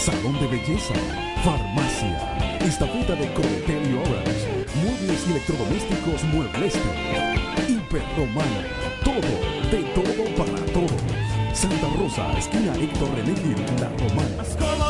salón de belleza, farmacia, estafeta de Cometel y Orange, muebles y electrodomésticos Muebles Hiperromana, todo, de todo para todos. Santa Rosa, esquina Héctor René La Romana.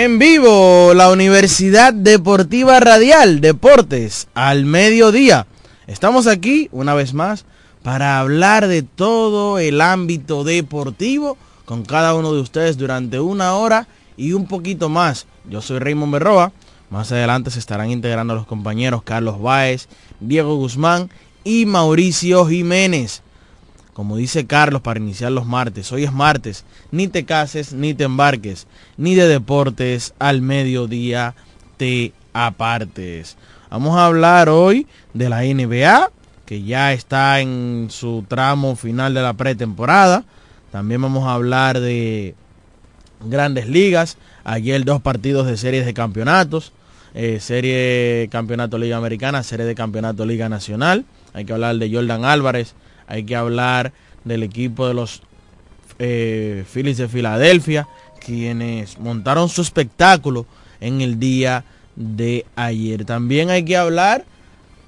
En vivo, la Universidad Deportiva Radial, Deportes, al mediodía. Estamos aquí, una vez más, para hablar de todo el ámbito deportivo con cada uno de ustedes durante una hora y un poquito más. Yo soy Raymond Berroa. Más adelante se estarán integrando los compañeros Carlos Báez, Diego Guzmán y Mauricio Jiménez. Como dice Carlos para iniciar los martes, hoy es martes, ni te cases ni te embarques, ni de deportes al mediodía te apartes. Vamos a hablar hoy de la NBA, que ya está en su tramo final de la pretemporada. También vamos a hablar de grandes ligas. Ayer dos partidos de series de campeonatos. Eh, serie Campeonato Liga Americana, serie de Campeonato Liga Nacional. Hay que hablar de Jordan Álvarez, hay que hablar del equipo de los eh, Phillies de Filadelfia, quienes montaron su espectáculo en el día de ayer. También hay que hablar,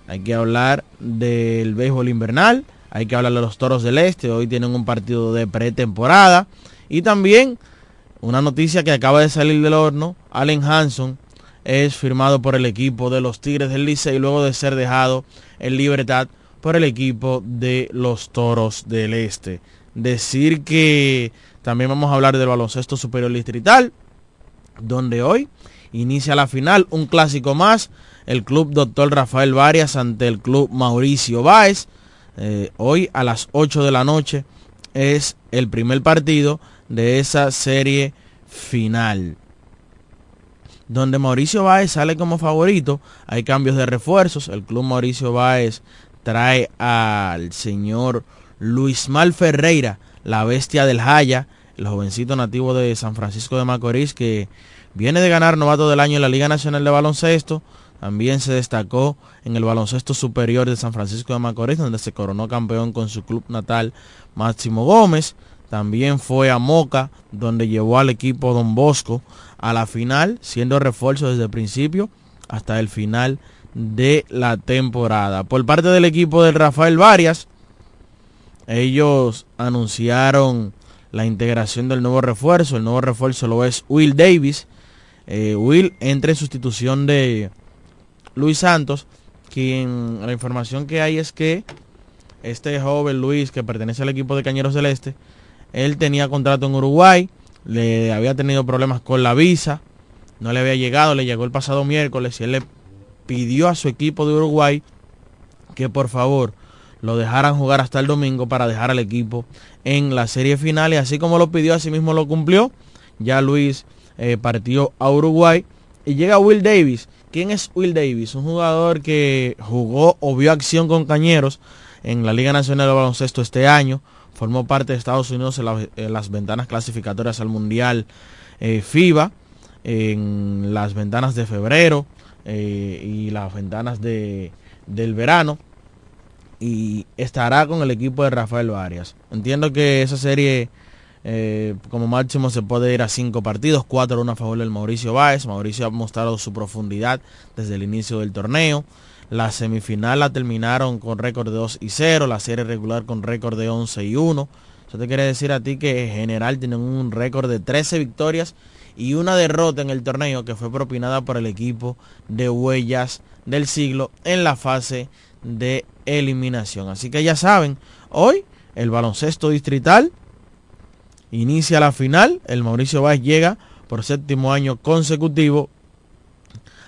hay que hablar del béisbol invernal, hay que hablar de los Toros del Este, hoy tienen un partido de pretemporada y también una noticia que acaba de salir del horno, Allen Hanson es firmado por el equipo de los Tigres del Licey luego de ser dejado en libertad por el equipo de los Toros del Este. Decir que también vamos a hablar del baloncesto superior distrital, donde hoy inicia la final, un clásico más, el club Dr. Rafael Varias ante el club Mauricio Báez. Eh, hoy a las 8 de la noche es el primer partido de esa serie final. Donde Mauricio Báez sale como favorito, hay cambios de refuerzos. El club Mauricio Báez trae al señor Luis Mal Ferreira, la bestia del Jaya, el jovencito nativo de San Francisco de Macorís que viene de ganar novato del año en la Liga Nacional de Baloncesto. También se destacó en el baloncesto superior de San Francisco de Macorís, donde se coronó campeón con su club natal Máximo Gómez. También fue a Moca, donde llevó al equipo Don Bosco a la final, siendo refuerzo desde el principio hasta el final de la temporada. Por parte del equipo de Rafael Varias, ellos anunciaron la integración del nuevo refuerzo. El nuevo refuerzo lo es Will Davis. Eh, Will entra en sustitución de Luis Santos, quien la información que hay es que este joven Luis, que pertenece al equipo de Cañeros Celeste, él tenía contrato en Uruguay, le había tenido problemas con la visa, no le había llegado, le llegó el pasado miércoles y él le pidió a su equipo de Uruguay que por favor lo dejaran jugar hasta el domingo para dejar al equipo en la serie final y así como lo pidió, así mismo lo cumplió. Ya Luis eh, partió a Uruguay y llega Will Davis. ¿Quién es Will Davis? Un jugador que jugó o vio acción con Cañeros en la Liga Nacional de Baloncesto este año. Formó parte de Estados Unidos en, las ventanas clasificatorias al Mundial eh, FIBA, en las ventanas de febrero eh, y las ventanas de, del verano. Y estará con el equipo de Rafael Arias. Entiendo que esa serie eh, como máximo se puede ir a cinco partidos, cuatro a favor del Mauricio Báez. Mauricio ha mostrado su profundidad desde el inicio del torneo. La semifinal la terminaron con récord de 2 y 0, la serie regular con récord de 11 y 1. Eso te quiere decir a ti que en general tienen un récord de 13 victorias y una derrota en el torneo que fue propinada por el equipo de Huellas del Siglo en la fase de eliminación. Así que ya saben, hoy el baloncesto distrital inicia la final. El Mauricio Báez llega por séptimo año consecutivo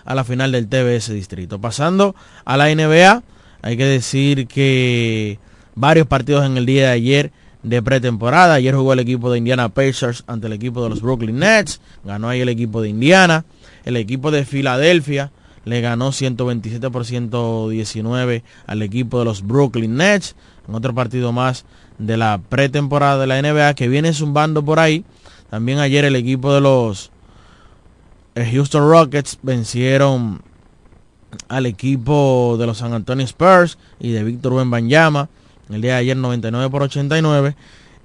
a la final del TBS Distrito. Pasando a la NBA, hay que decir que varios partidos en el día de ayer de pretemporada. Ayer jugó el equipo de Indiana Pacers ante el equipo de los Brooklyn Nets. Ganó ahí el equipo de Indiana. El equipo de Filadelfia le ganó 127 por 119 al equipo de los Brooklyn Nets. En otro partido más de la pretemporada de la NBA que viene zumbando por ahí. También ayer el equipo de los Houston Rockets vencieron al equipo de los San Antonio Spurs y de Víctor Wembanyama el día de ayer 99 por 89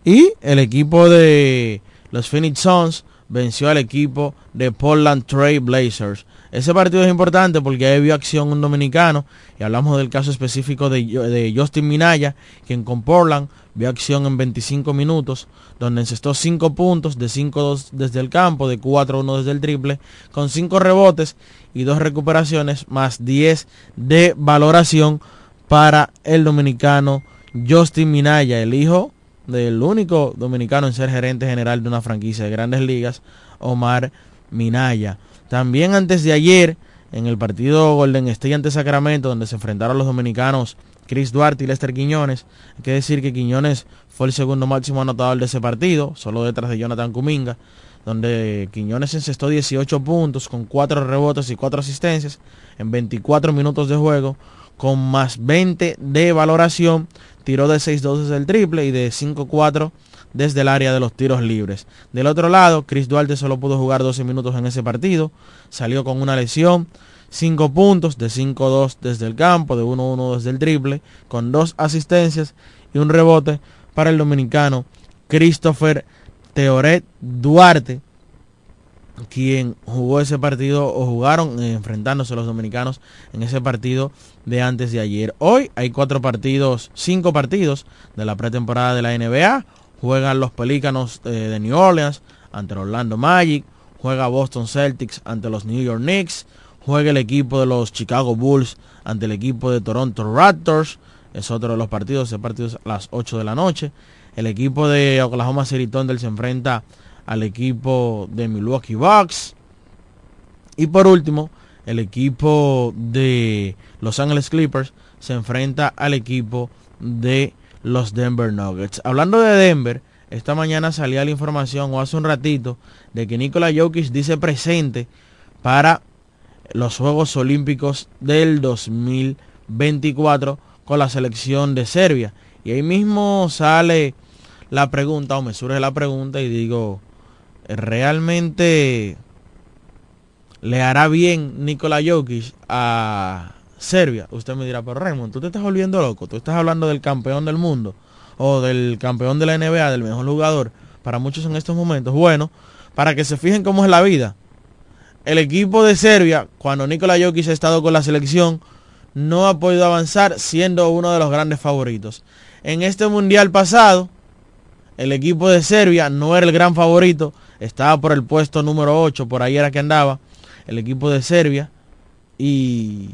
y el equipo de los Phoenix Suns venció al equipo de Portland Trail Blazers. Ese partido es importante porque ahí vio acción un dominicano y hablamos del caso específico de, de Justin Minaya, quien con Portland vio acción en 25 minutos, donde encestó 5 puntos de 5-2 desde el campo, de 4-1 desde el triple, con 5 rebotes y 2 recuperaciones, más 10 de valoración para el dominicano Justin Minaya, el hijo del único dominicano en ser gerente general de una franquicia de grandes ligas, Omar Minaya. También antes de ayer, en el partido Golden State ante Sacramento, donde se enfrentaron los dominicanos Chris Duarte y Lester Quiñones. Hay que decir que Quiñones fue el segundo máximo anotador de ese partido, solo detrás de Jonathan Kuminga, donde Quiñones encestó 18 puntos con 4 rebotes y 4 asistencias en 24 minutos de juego, con más 20 de valoración, tiró de 6-2 desde el triple y de 5-4 desde el área de los tiros libres. Del otro lado, Chris Duarte solo pudo jugar 12 minutos en ese partido, salió con una lesión 5 puntos de 5-2 desde el campo, de 1-1 desde el triple, con dos asistencias y un rebote para el dominicano Christopher Teoret Duarte, quien jugó ese partido o jugaron eh, enfrentándose los dominicanos en ese partido de antes de ayer. Hoy hay cuatro partidos, cinco partidos de la pretemporada de la NBA. Juegan los Pelícanos eh, de New Orleans ante el Orlando Magic. Juega Boston Celtics ante los New York Knicks juega el equipo de los Chicago Bulls ante el equipo de Toronto Raptors. Es otro de los partidos, ese partido es a las 8 de la noche. El equipo de Oklahoma City Thunder se enfrenta al equipo de Milwaukee Bucks. Y por último, el equipo de Los Angeles Clippers se enfrenta al equipo de los Denver Nuggets. Hablando de Denver, esta mañana salía la información o hace un ratito de que Nikola Jokic dice presente para los Juegos Olímpicos del 2024 con la selección de Serbia. Y ahí mismo sale la pregunta, o me surge la pregunta y digo, ¿realmente le hará bien Nikola Jokic a Serbia? Usted me dirá, pero Raymond, tú te estás volviendo loco, tú estás hablando del campeón del mundo o del campeón de la NBA, del mejor jugador para muchos en estos momentos. Bueno, para que se fijen cómo es la vida el equipo de Serbia, cuando Nikola Jokic ha estado con la selección, no ha podido avanzar siendo uno de los grandes favoritos. En este mundial pasado, el equipo de Serbia no era el gran favorito, estaba por el puesto número 8, por ahí era que andaba el equipo de Serbia. Y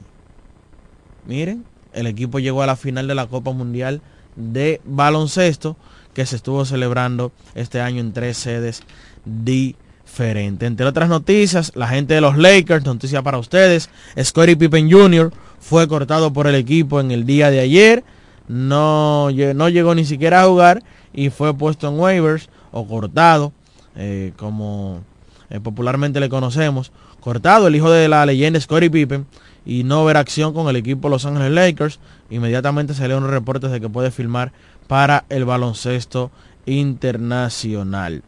miren, el equipo llegó a la final de la Copa Mundial de baloncesto que se estuvo celebrando este año en tres sedes diferentes. Entre otras noticias, la gente de los Lakers, noticia para ustedes, Scottie Pippen Jr. fue cortado por el equipo en el día de ayer, no, no llegó ni siquiera a jugar y fue puesto en waivers o cortado, eh, como eh, popularmente le conocemos, cortado el hijo de la leyenda Scottie Pippen y no ver acción con el equipo Los Ángeles Lakers. Inmediatamente salieron reportes de que puede firmar para el baloncesto internacional.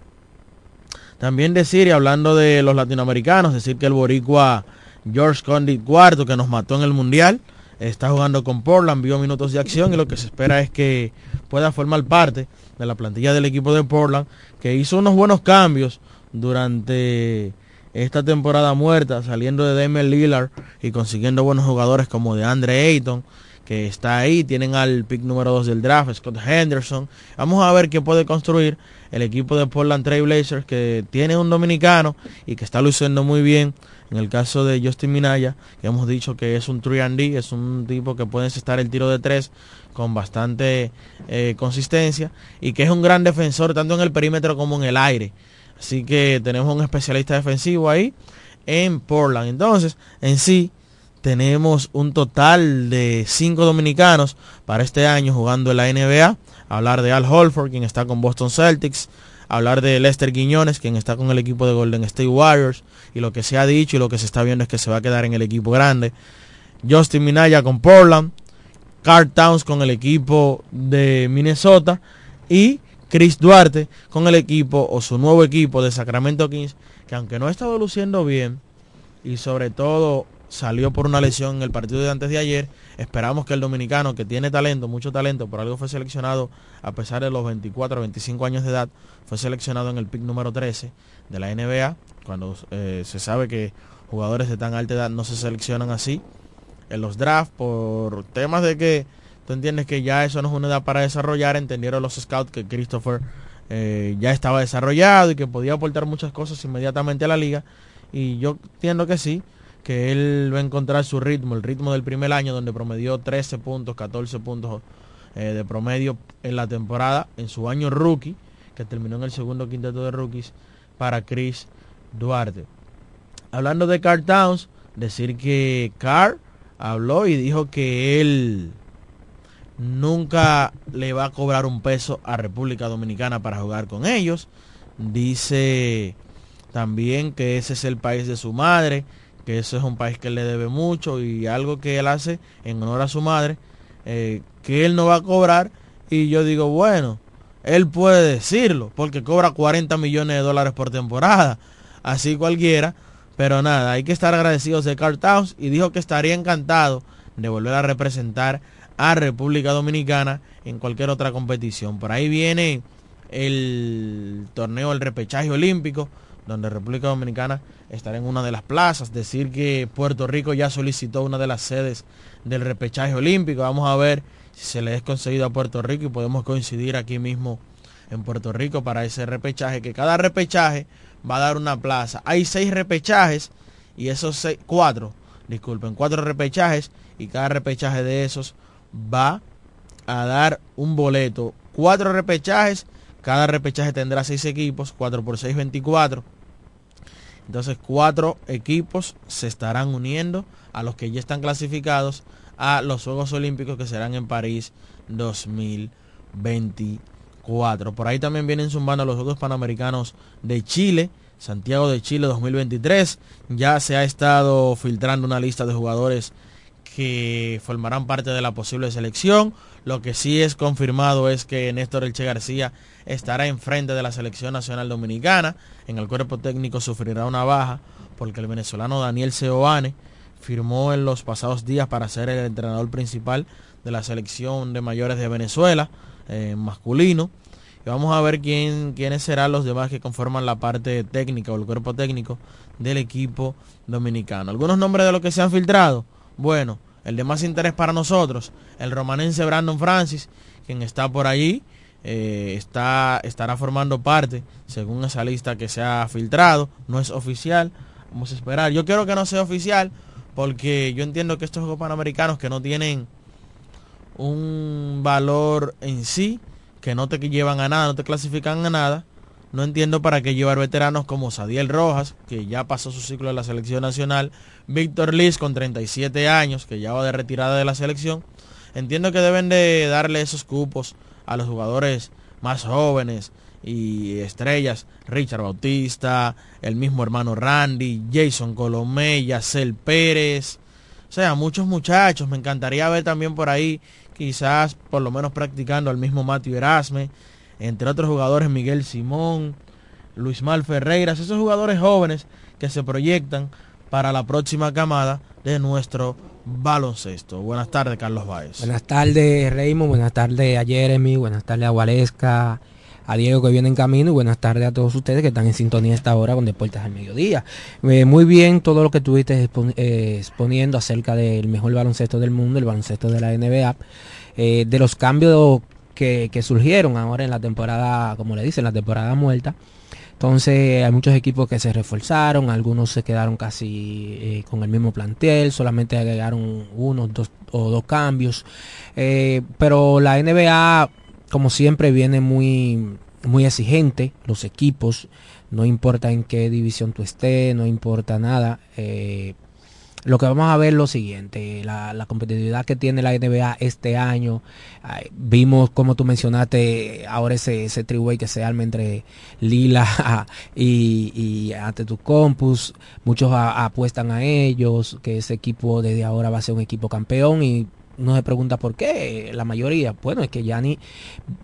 También decir, y hablando de los latinoamericanos, decir que el boricua George Condit cuarto que nos mató en el Mundial, está jugando con Portland, vio minutos de acción y lo que se espera es que pueda formar parte de la plantilla del equipo de Portland, que hizo unos buenos cambios durante esta temporada muerta, saliendo de Damian Lillard y consiguiendo buenos jugadores como de Andre Ayton, que está ahí. Tienen al pick número 2 del draft, Scott Henderson. Vamos a ver qué puede construir el equipo de Portland Trail Blazers, que tiene un dominicano y que está luciendo muy bien. En el caso de Justin Minaya, que hemos dicho que es un 3D, es un tipo que puede estar el tiro de 3 con bastante eh, consistencia y que es un gran defensor tanto en el perímetro como en el aire. Así que tenemos un especialista defensivo ahí en Portland. Entonces, en sí, tenemos un total de cinco dominicanos para este año jugando en la NBA. Hablar de Al Holford, quien está con Boston Celtics. Hablar de Lester Guiñones, quien está con el equipo de Golden State Warriors. Y lo que se ha dicho y lo que se está viendo es que se va a quedar en el equipo grande. Justin Minaya con Portland. Carl Towns con el equipo de Minnesota. Y Chris Duarte con el equipo o su nuevo equipo de Sacramento Kings, que aunque no ha estado luciendo bien y sobre todo salió por una lesión en el partido de antes de ayer, esperamos que el dominicano que tiene talento, mucho talento, por algo fue seleccionado a pesar de los 24 o 25 años de edad, fue seleccionado en el pick número 13 de la NBA, cuando eh, se sabe que jugadores de tan alta edad no se seleccionan así en los drafts por temas de que Tú entiendes que ya eso no es una edad para desarrollar. Entendieron los scouts que Christopher eh, ya estaba desarrollado y que podía aportar muchas cosas inmediatamente a la liga. Y yo entiendo que sí, que él va a encontrar su ritmo, el ritmo del primer año donde promedió 13 puntos, 14 puntos eh, de promedio en la temporada, en su año rookie, que terminó en el segundo quinteto de rookies para Chris Duarte. Hablando de Carl Towns, decir que Carl habló y dijo que él nunca le va a cobrar un peso a República Dominicana para jugar con ellos. Dice también que ese es el país de su madre, que ese es un país que le debe mucho y algo que él hace en honor a su madre, eh, que él no va a cobrar. Y yo digo, bueno, él puede decirlo, porque cobra 40 millones de dólares por temporada, así cualquiera. Pero nada, hay que estar agradecidos de Carl y dijo que estaría encantado de volver a representar a República Dominicana en cualquier otra competición. Por ahí viene el torneo del repechaje olímpico, donde República Dominicana estará en una de las plazas. Decir que Puerto Rico ya solicitó una de las sedes del repechaje olímpico. Vamos a ver si se le es concedido a Puerto Rico y podemos coincidir aquí mismo en Puerto Rico para ese repechaje, que cada repechaje va a dar una plaza. Hay seis repechajes y esos seis, cuatro, disculpen, cuatro repechajes y cada repechaje de esos va a dar un boleto. Cuatro repechajes. Cada repechaje tendrá seis equipos. 4 por 6, 24. Entonces cuatro equipos se estarán uniendo a los que ya están clasificados a los Juegos Olímpicos que serán en París 2024. Por ahí también vienen zumbando los Juegos Panamericanos de Chile, Santiago de Chile 2023. Ya se ha estado filtrando una lista de jugadores que formarán parte de la posible selección. Lo que sí es confirmado es que Néstor Elche García estará enfrente de la selección nacional dominicana. En el cuerpo técnico sufrirá una baja porque el venezolano Daniel Seoane firmó en los pasados días para ser el entrenador principal de la selección de mayores de Venezuela, eh, masculino. Y vamos a ver quién, quiénes serán los demás que conforman la parte técnica o el cuerpo técnico del equipo dominicano. Algunos nombres de los que se han filtrado. Bueno, el de más interés para nosotros, el romanense Brandon Francis, quien está por allí eh, está, estará formando parte, según esa lista que se ha filtrado. No es oficial, vamos a esperar. Yo quiero que no sea oficial porque yo entiendo que estos Juegos Panamericanos que no tienen un valor en sí, que no te llevan a nada, no te clasifican a nada, no entiendo para qué llevar veteranos como Sadiel Rojas, que ya pasó su ciclo de la selección nacional, Víctor Liz con 37 años, que ya va de retirada de la selección. Entiendo que deben de darle esos cupos a los jugadores más jóvenes y estrellas, Richard Bautista, el mismo hermano Randy, Jason Colomé, Yacel Pérez, o sea, muchos muchachos, me encantaría ver también por ahí, quizás por lo menos practicando al mismo Matthew Erasme, entre otros jugadores Miguel Simón, Luis Mal Ferreiras, esos jugadores jóvenes que se proyectan para la próxima camada de nuestro baloncesto. Buenas tardes, Carlos Báez. Buenas tardes, Raymond. Buenas tardes a Jeremy. Buenas tardes a Gualesca, a Diego que viene en camino. Y buenas tardes a todos ustedes que están en sintonía esta hora con Deportes al Mediodía. Eh, muy bien todo lo que estuviste eh, exponiendo acerca del mejor baloncesto del mundo, el baloncesto de la NBA. Eh, de los cambios que, surgieron ahora en la temporada, como le dicen, la temporada muerta. Entonces hay muchos equipos que se reforzaron, algunos se quedaron casi con el mismo plantel, solamente agregaron uno dos, o dos cambios. Pero la NBA, como siempre, viene muy, muy exigente, los equipos, no importa en qué división tú estés, no importa nada. Eh, lo que vamos a ver es lo siguiente, la, competitividad que tiene la NBA este año. vimos, como tú mencionaste, ahora ese, ese triway que se arma entre Lila y, y ante tu compus. Muchos apuestan a ellos, que ese equipo desde ahora va a ser un equipo campeón y no se pregunta por qué, la mayoría, bueno, es que Yanni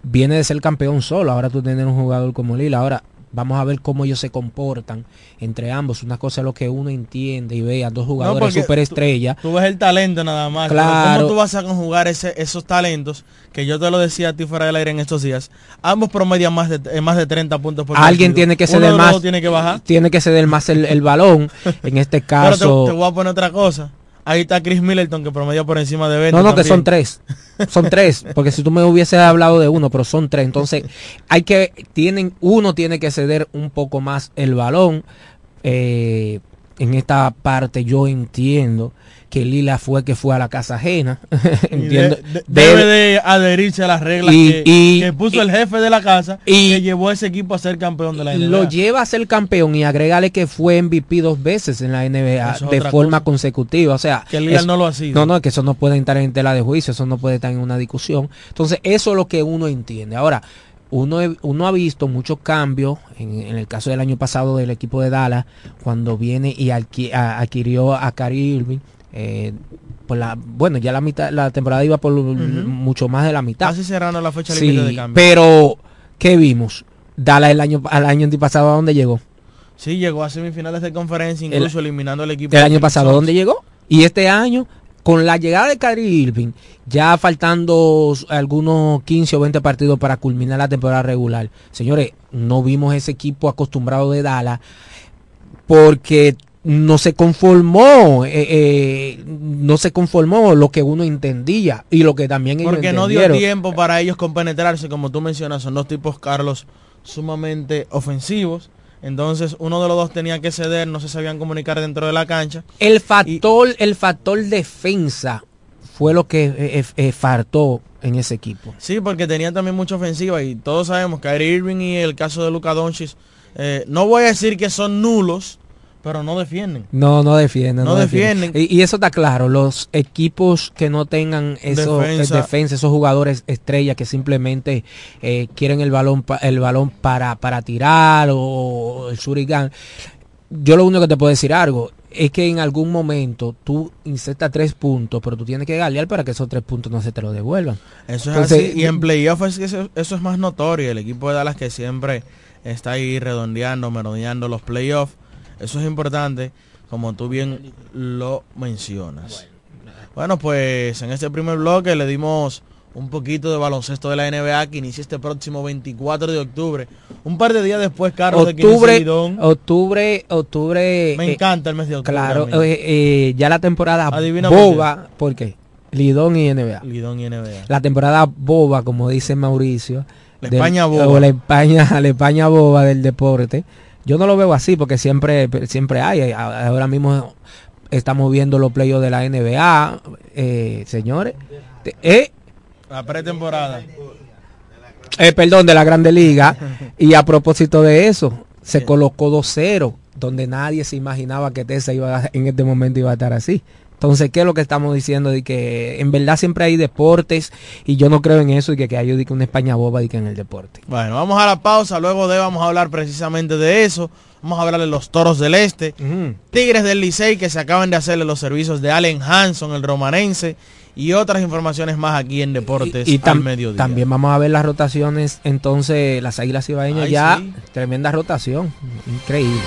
viene de ser campeón solo, ahora tú tienes un jugador como Lila, ahora Vamos a ver cómo ellos se comportan entre ambos. Una cosa es lo que uno entiende y ve a dos jugadores no, superestrellas. Tú, ves el talento nada más. Claro. ¿Cómo tú vas a conjugar ese, esos talentos? Que yo te lo decía a ti fuera del aire en estos días. Ambos promedian más de, más de 30 puntos por Alguien tiene que ceder más. Tiene que bajar. Tiene que ceder más el, el balón. en este caso. Pero te, te voy a poner otra cosa. Ahí está Chris Middleton que promedia por encima de 20. No, no, que son tres. Son tres. Porque si tú me hubieses hablado de uno, pero son tres. Entonces, hay que, tienen, uno tiene que ceder un poco más el balón. Eh, en esta parte yo entiendo que Lila fue que fue a la casa ajena. Entiendo. debe de adherirse a las reglas que, puso el jefe de la casa y que llevó a ese equipo a ser campeón de la NBA. Lo lleva a ser campeón y agrégale que fue MVP dos veces en la NBA de forma consecutiva. O sea, que Lila no lo ha sido. No, no, que eso no puede entrar en tela de juicio, eso no puede estar en una discusión. Entonces, eso es lo que uno entiende. Ahora, uno, uno, ha visto muchos cambios en, el caso del año pasado del equipo de Dallas cuando viene y adquirió a Cari Irving eh, por la, bueno, ya la mitad, la temporada iba por mucho más de la mitad. Casi cerrando la fecha límite de cambio. Pero, ¿qué vimos? Dallas el año, al año pasado, ¿a dónde llegó? Sí, llegó a semifinales de conferencia, incluso eliminando al equipo. El año pasado, ¿a ¿dónde llegó? Y este año, con la llegada de Kyrie Irving, ya faltando algunos 15 o 20 partidos para culminar la temporada regular. Señores, no vimos ese equipo acostumbrado de Dallas porque no se conformó, eh, eh, no se conformó lo que uno entendía y lo que también ellos Porque no dio tiempo para ellos compenetrarse, como tú mencionas, son dos tipos, Carlos, sumamente ofensivos. Entonces uno de los dos tenía que ceder, no se sabían comunicar dentro de la cancha. El factor, el factor defensa fue lo que eh, faltó en ese equipo. Sí, porque tenía también mucha ofensiva y todos sabemos que Irving y el caso de Luca Doncic, no voy a decir que son nulos, pero no defienden. No, no defienden. No, defienden. Y, eso está claro. Los equipos que no tengan eso, eh, defensa. esos jugadores estrellas que simplemente eh, quieren el balón, el balón para, para tirar o el shuriken. Yo lo único que te puedo decir algo es que en algún momento tú insertas tres puntos, pero tú tienes que galear para que esos tres puntos no se te lo devuelvan. Eso es así. Y en playoff eso, eso es más notorio. El equipo de Dallas que siempre está ahí redondeando, merodeando los playoffs eso es importante, como tú bien lo mencionas. Bueno, pues en este primer bloque le dimos un poquito de baloncesto de la NBA que inicia este próximo 24 de octubre. Un par de días después, Carlos, octubre, de Octubre, octubre. Me encanta el mes de octubre. Claro, eh, eh, ya la temporada boba, ¿por qué? Lidón y NBA. Lidón y NBA. La temporada boba, como dice Mauricio, La del- España boba. O la España, la España boba del deporte. Yo no lo veo así porque siempre, siempre hay. A- Ahora mismo estamos viendo los playoffs de la NBA, eh, señores. Eh, La pretemporada. eh, perdón, de la Grande Liga. y a propósito de eso, se colocó 2-0, donde nadie se imaginaba que Tessa iba a- en este momento iba a estar así. Entonces, ¿qué es lo que estamos diciendo? De que en verdad siempre hay deportes y yo no creo en eso y que, que hay de que una España boba de que en el deporte. Bueno, vamos a la pausa, luego de vamos a hablar precisamente de eso. Vamos a hablar de los Toros del Este. Tigres del Licey que se acaban de hacerle los servicios de Allen Hanson, el romanense, y otras informaciones más aquí en Deportes y al tam- mediodía. también vamos a ver las rotaciones, entonces las Águilas Ibaeñas Ay, ya, sí. tremenda rotación, increíble.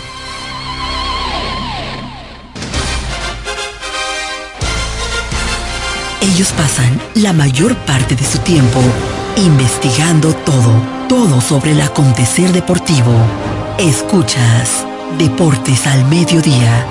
Ellos pasan la mayor parte de su tiempo investigando todo, todo sobre el acontecer deportivo. Escuchas Deportes al Mediodía.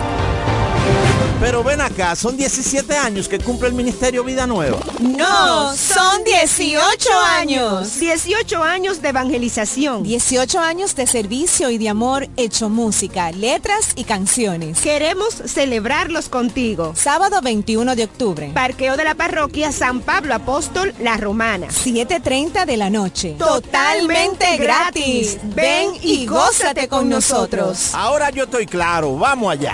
Acá, son 17 años que cumple el Ministerio Vida Nueva. No, son 18 años. 18 años de evangelización. 18 años de servicio y de amor hecho música, letras y canciones. Queremos celebrarlos contigo. Sábado 21 de octubre, Parqueo de la parroquia San Pablo Apóstol La Romana. 7.30 de la noche. Totalmente gratis. Ven y gózate con nosotros. Ahora yo estoy claro, vamos allá.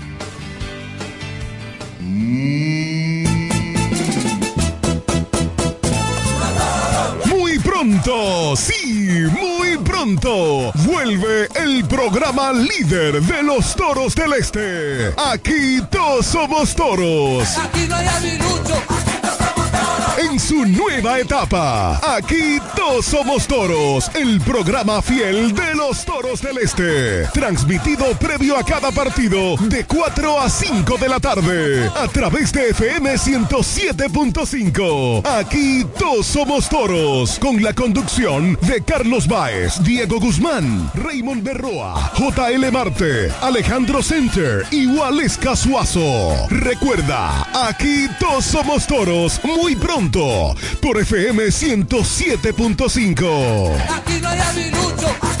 Muy pronto, sí, muy pronto, vuelve el programa líder de los toros del este. Aquí todos somos toros. Aquí no hay. En su nueva etapa, aquí todos somos toros, el programa fiel de los toros del este. Transmitido previo a cada partido de 4 a 5 de la tarde a través de FM 107.5. Aquí todos somos toros, con la conducción de Carlos Baez, Diego Guzmán, Raymond Berroa, JL Marte, Alejandro Center y Waleska Suazo. Recuerda, aquí todos somos toros muy pronto por FM 107.5. Aquí no hay avilucho.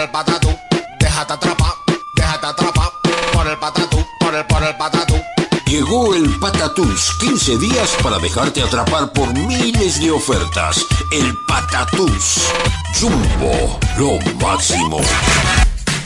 El, patatú. Déjate atrapar, déjate atrapar por el patatú, por el, por el patatú. Llegó el Patatús, 15 días para dejarte atrapar por miles de ofertas. El Patatús. Jumbo, lo máximo.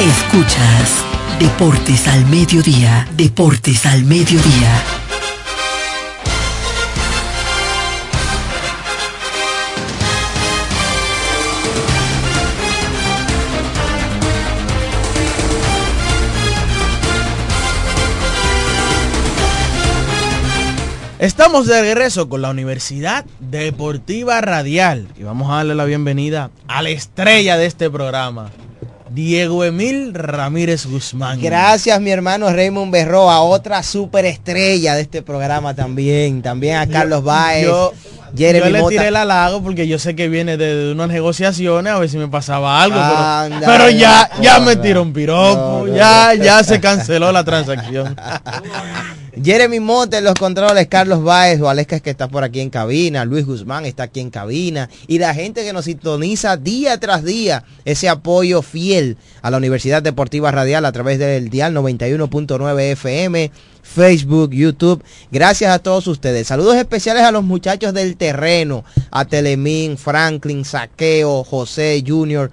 Escuchas Deportes al Mediodía, Deportes al Mediodía. Estamos de regreso con la Universidad Deportiva Radial y vamos a darle la bienvenida a la estrella de este programa, Diego Emil Ramírez Guzmán. Gracias, mi hermano Raymond Berroa, otra superestrella de este programa también. También a Carlos Baez. Yo, Jeremy yo le Mota. tiré el halago porque yo sé que viene de, unas negociaciones a ver si me pasaba algo, pero- Anda, pero, ya, ya me tiró un piropo, no, no, ya, no. ya se canceló la transacción. Jeremy Monte en los controles, Carlos Baez, Valesca es que está por aquí en cabina, Luis Guzmán está aquí en cabina y la gente que nos sintoniza día tras día, ese apoyo fiel a la Universidad Deportiva Radial a través del dial 91.9 FM, Facebook, YouTube. Gracias a todos ustedes. Saludos especiales a los muchachos del terreno, a Telemín, Franklin, Saqueo, José Junior.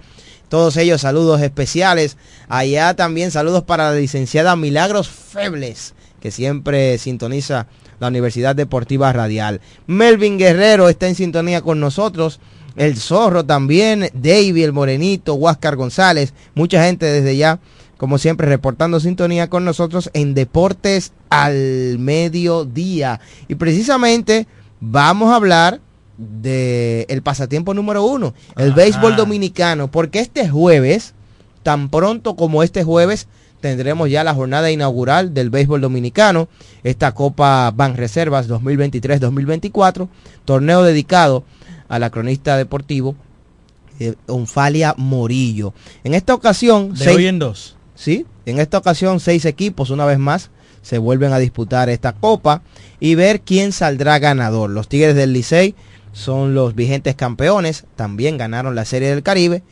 Todos ellos saludos especiales. Allá también saludos para la licenciada Milagros Febles, que siempre sintoniza la Universidad Deportiva Radial. Melvin Guerrero está en sintonía con nosotros. El Zorro también, David el Morenito, Huáscar González, mucha gente desde ya, como siempre, reportando sintonía con nosotros en Deportes al Mediodía. Y precisamente vamos a hablar de el pasatiempo número uno, el Ajá. béisbol dominicano, porque este jueves, tan pronto como este jueves, tendremos ya la jornada inaugural del béisbol dominicano, esta Copa Ban Reservas 2023-2024, torneo dedicado a la cronista deportivo eh, Onfalia Morillo. En esta ocasión, De seis- hoy en dos. Sí, en esta ocasión seis equipos una vez más se vuelven a disputar esta copa y ver quién saldrá ganador. Los Tigres del Licey son los vigentes campeones, también ganaron la Serie del Caribe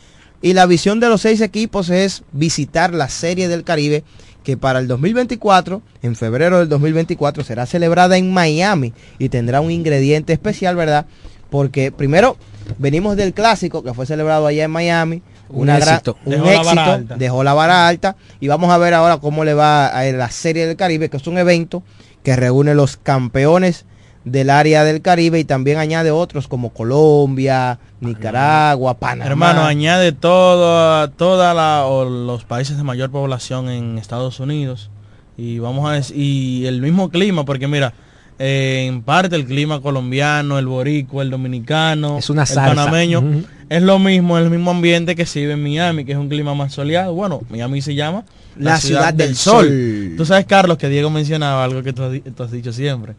y la visión de los seis equipos es visitar la Serie del Caribe que para el 2024, en febrero del 2024, será celebrada en Miami y tendrá un ingrediente especial, ¿verdad? Porque primero venimos del clásico que fue celebrado allá en Miami, Un una gran- éxito. un Dejó la vara éxito, alta. dejó la vara alta y vamos a ver ahora cómo le va a la Serie del Caribe, que es un evento que reúne los campeones del área del Caribe y también añade otros como Colombia, Nicaragua, Panamá. Hermano, añade todo, toda la, o los países de mayor población en Estados Unidos y vamos a decir, y el mismo clima, porque mira, eh, en parte el clima colombiano, el boricua, el dominicano, Es una el panameño, es lo mismo, es el mismo ambiente que se vive en Miami, que es un clima más soleado. Bueno, Miami se llama La ciudad del sol. Tú sabes, Carlos, que Diego mencionaba algo que tú has dicho siempre.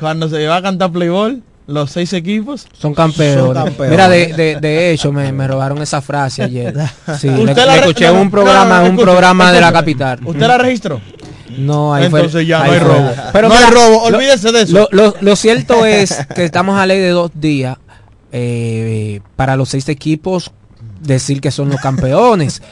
Cuando se va a cantar Playboy, los seis equipos son campeones. Mira, de, de, de hecho, me, me, robaron esa frase ayer. Sí, le, le escuché en un programa, no, un programa de la capital. ¿Usted la registró? No, ahí Entonces fue, ya ahí no hay fue. robo. Pero no mira, hay robo, olvídese de eso. Lo, lo- lo cierto es que estamos a ley de dos días eh, para los seis equipos decir que son los campeones,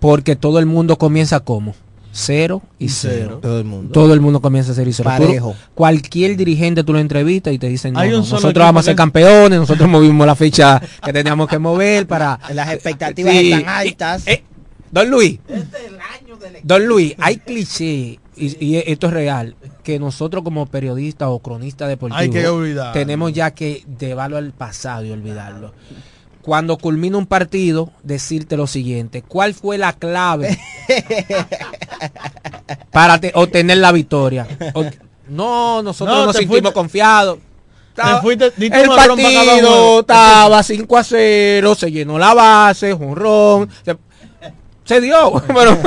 porque todo el mundo comienza como cero y cero. Todo el mundo. Todo el mundo comienza a ser y cero. Tú- Parejo. cualquier dirigente tú lo entrevistas y te dicen, no, Hay un no, solo nosotros vamos a ser campeones, nosotros movimos la fecha que teníamos que mover para... Las expectativas Sí. están altas. Eh, Don Luis, Don Luis, hay cliché, y, y esto es real, que nosotros como periodistas o cronistas deportivos Hay que olvidar. tenemos ya que llevarlo al pasado y olvidarlo. Cuando culmina un partido, decirte lo siguiente, ¿cuál fue la clave para te- obtener la victoria? O- no, nosotros No, nos sentimos fuiste- confiados. Estaba- fuiste- diste el un partido estaba 5 a 0, se llenó la base, jonrón, se, se dio. Bueno,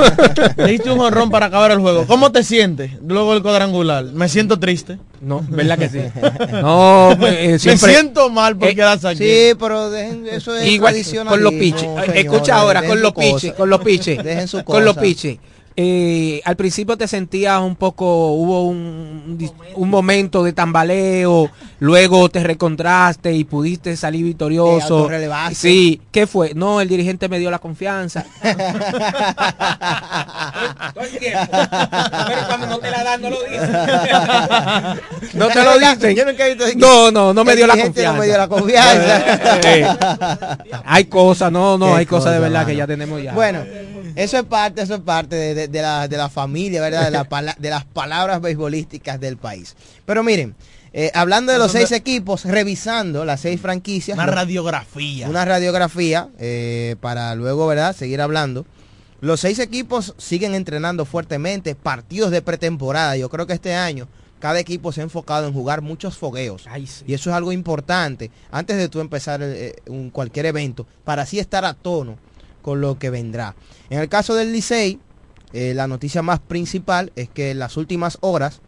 diste un honrón para acabar el juego. ¿Cómo te sientes luego del cuadrangular? Me siento triste. No, ¿verdad que sí? No, pues, eh, siempre Me siento mal porque Eh, quedas aquí. Sí, pero dejen, eso es Igual con los piches. Escucha ahora, con los cosa. piches, con los piches. Dejen su con los cosa. piches. Eh, al principio te sentías un poco, hubo un, un momento de tambaleo, luego te recontraste y pudiste salir victorioso. Sí, ¿qué fue? No, el dirigente me dio la confianza. Todo el tiempo. Pero cuando no te la dan, no lo dicen. no te lo dicen. No, no, no me dio la confianza. No me dio la confianza. Hay cosas, no, no, hay cosas de verdad que ya tenemos ya. Bueno, eso es parte, eso es parte de, de- de la, de la familia, ¿verdad? De, la de las palabras beisbolísticas del país. Pero miren, eh, hablando de los seis equipos, revisando las seis franquicias, Una radiografía. una radiografía eh, para luego, ¿verdad? Seguir hablando. Los seis equipos siguen entrenando fuertemente, partidos de pretemporada. Yo creo que este año cada equipo se ha enfocado en jugar muchos fogueos. Ay, sí. Y eso es algo importante antes de tú empezar eh, un, cualquier evento, para así estar a tono con lo que vendrá. En el caso del Licey, eh, la noticia más principal es que en las últimas horas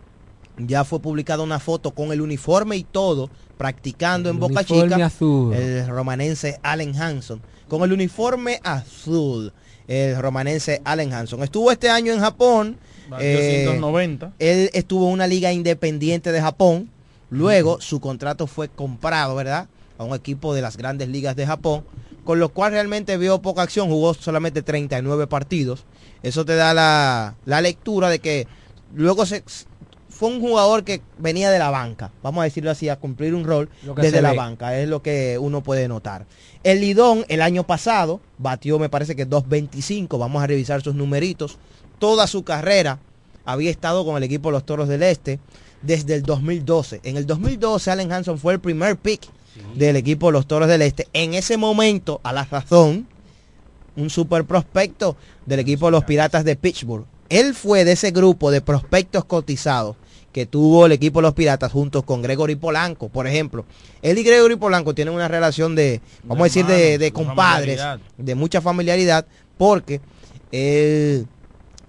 ya fue publicada una foto con el uniforme y todo, practicando El en Boca uniforme Chica, azul. el romanense Allen Hanson, con el uniforme azul, el romanense Allen Hanson. Estuvo este año en Japón, eh, 290. él estuvo en una liga independiente de Japón. Luego su contrato fue comprado, ¿verdad? A un equipo de las grandes ligas de Japón. Con lo cual realmente vio poca acción. Jugó solamente 39 partidos. Eso te da la, la lectura de que luego se, fue un jugador que venía de la banca. Vamos a decirlo así, a cumplir un rol desde la ve. banca. Es lo que uno puede notar. El Lidón el año pasado batió, me parece que 2.25. Vamos a revisar sus numeritos. Toda su carrera había estado con el equipo de los Toros del Este desde el 2012. En el 2012 Allen Hanson fue el primer pick del equipo de los Toros del Este. En ese momento, a la razón, un super prospecto del equipo de los Piratas de Pittsburgh. Él fue de ese grupo de prospectos cotizados que tuvo el equipo de los Piratas junto con Gregory Polanco, por ejemplo. Él y Gregory Polanco tienen una relación de, vamos a decir, de, de de compadres, de mucha familiaridad, porque él-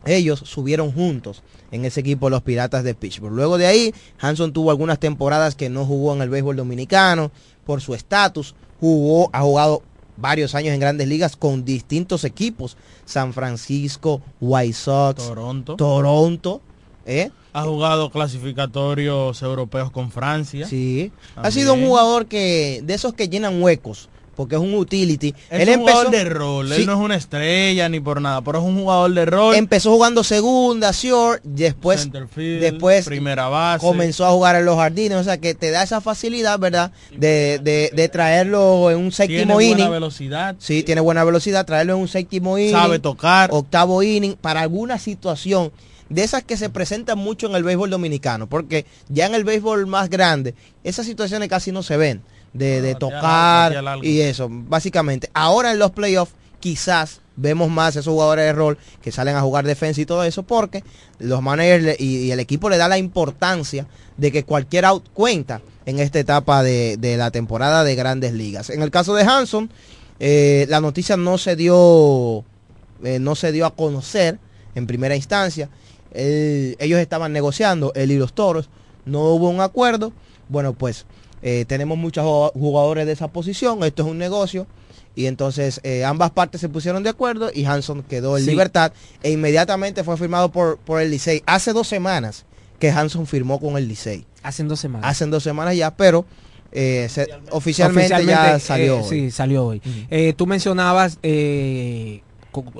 ellos subieron juntos en ese equipo de los Piratas de Pittsburgh. Luego de ahí, Hanson tuvo algunas temporadas que no jugó en el béisbol dominicano por su estatus. Jugó, ha jugado varios años en grandes ligas con distintos equipos. San Francisco, White Sox, Toronto. Toronto. ¿eh? Ha jugado clasificatorios europeos con Francia. Sí. Ha sido un jugador que de esos que llenan huecos, porque es un utility. Es un jugador de rol. Sí, Él no es una estrella ni por nada, pero es un jugador de rol. empezó jugando segunda, short, después después primera base. comenzó a jugar en los jardines, o sea que te da esa facilidad, ¿verdad? De, de, de traerlo en un Tiene séptimo buena inning. velocidad. Sí, tiene buena velocidad, traerlo en un séptimo inning. Sabe tocar. Octavo inning, para alguna situación de esas que se presentan mucho en el béisbol dominicano, porque ya en el béisbol más grande, esas situaciones casi no se ven, de, de batear tocar algo, batear algo. y eso, básicamente. Ahora en los playoffs quizás vemos más esos jugadores de rol que salen a jugar defensa y todo eso, porque los managers y, y el equipo le da la importancia de que cualquier out cuenta en esta etapa de, de la temporada de grandes ligas. En el caso de Hanson, eh, la noticia no se dio eh, no se dio a conocer en primera instancia. Ellos estaban negociando, él y los toros, no hubo un acuerdo. Bueno, pues Eh, tenemos muchos jugadores de esa posición, esto es un negocio. Y entonces eh, ambas partes se pusieron de acuerdo y Hanson quedó en libertad e inmediatamente fue firmado por, por el Licey. Hace dos semanas que Hanson firmó con el Licey. Hacen dos semanas. Hacen dos semanas ya, pero eh, oficialmente, ya salió hoy. Sí, salió hoy. tú mencionabas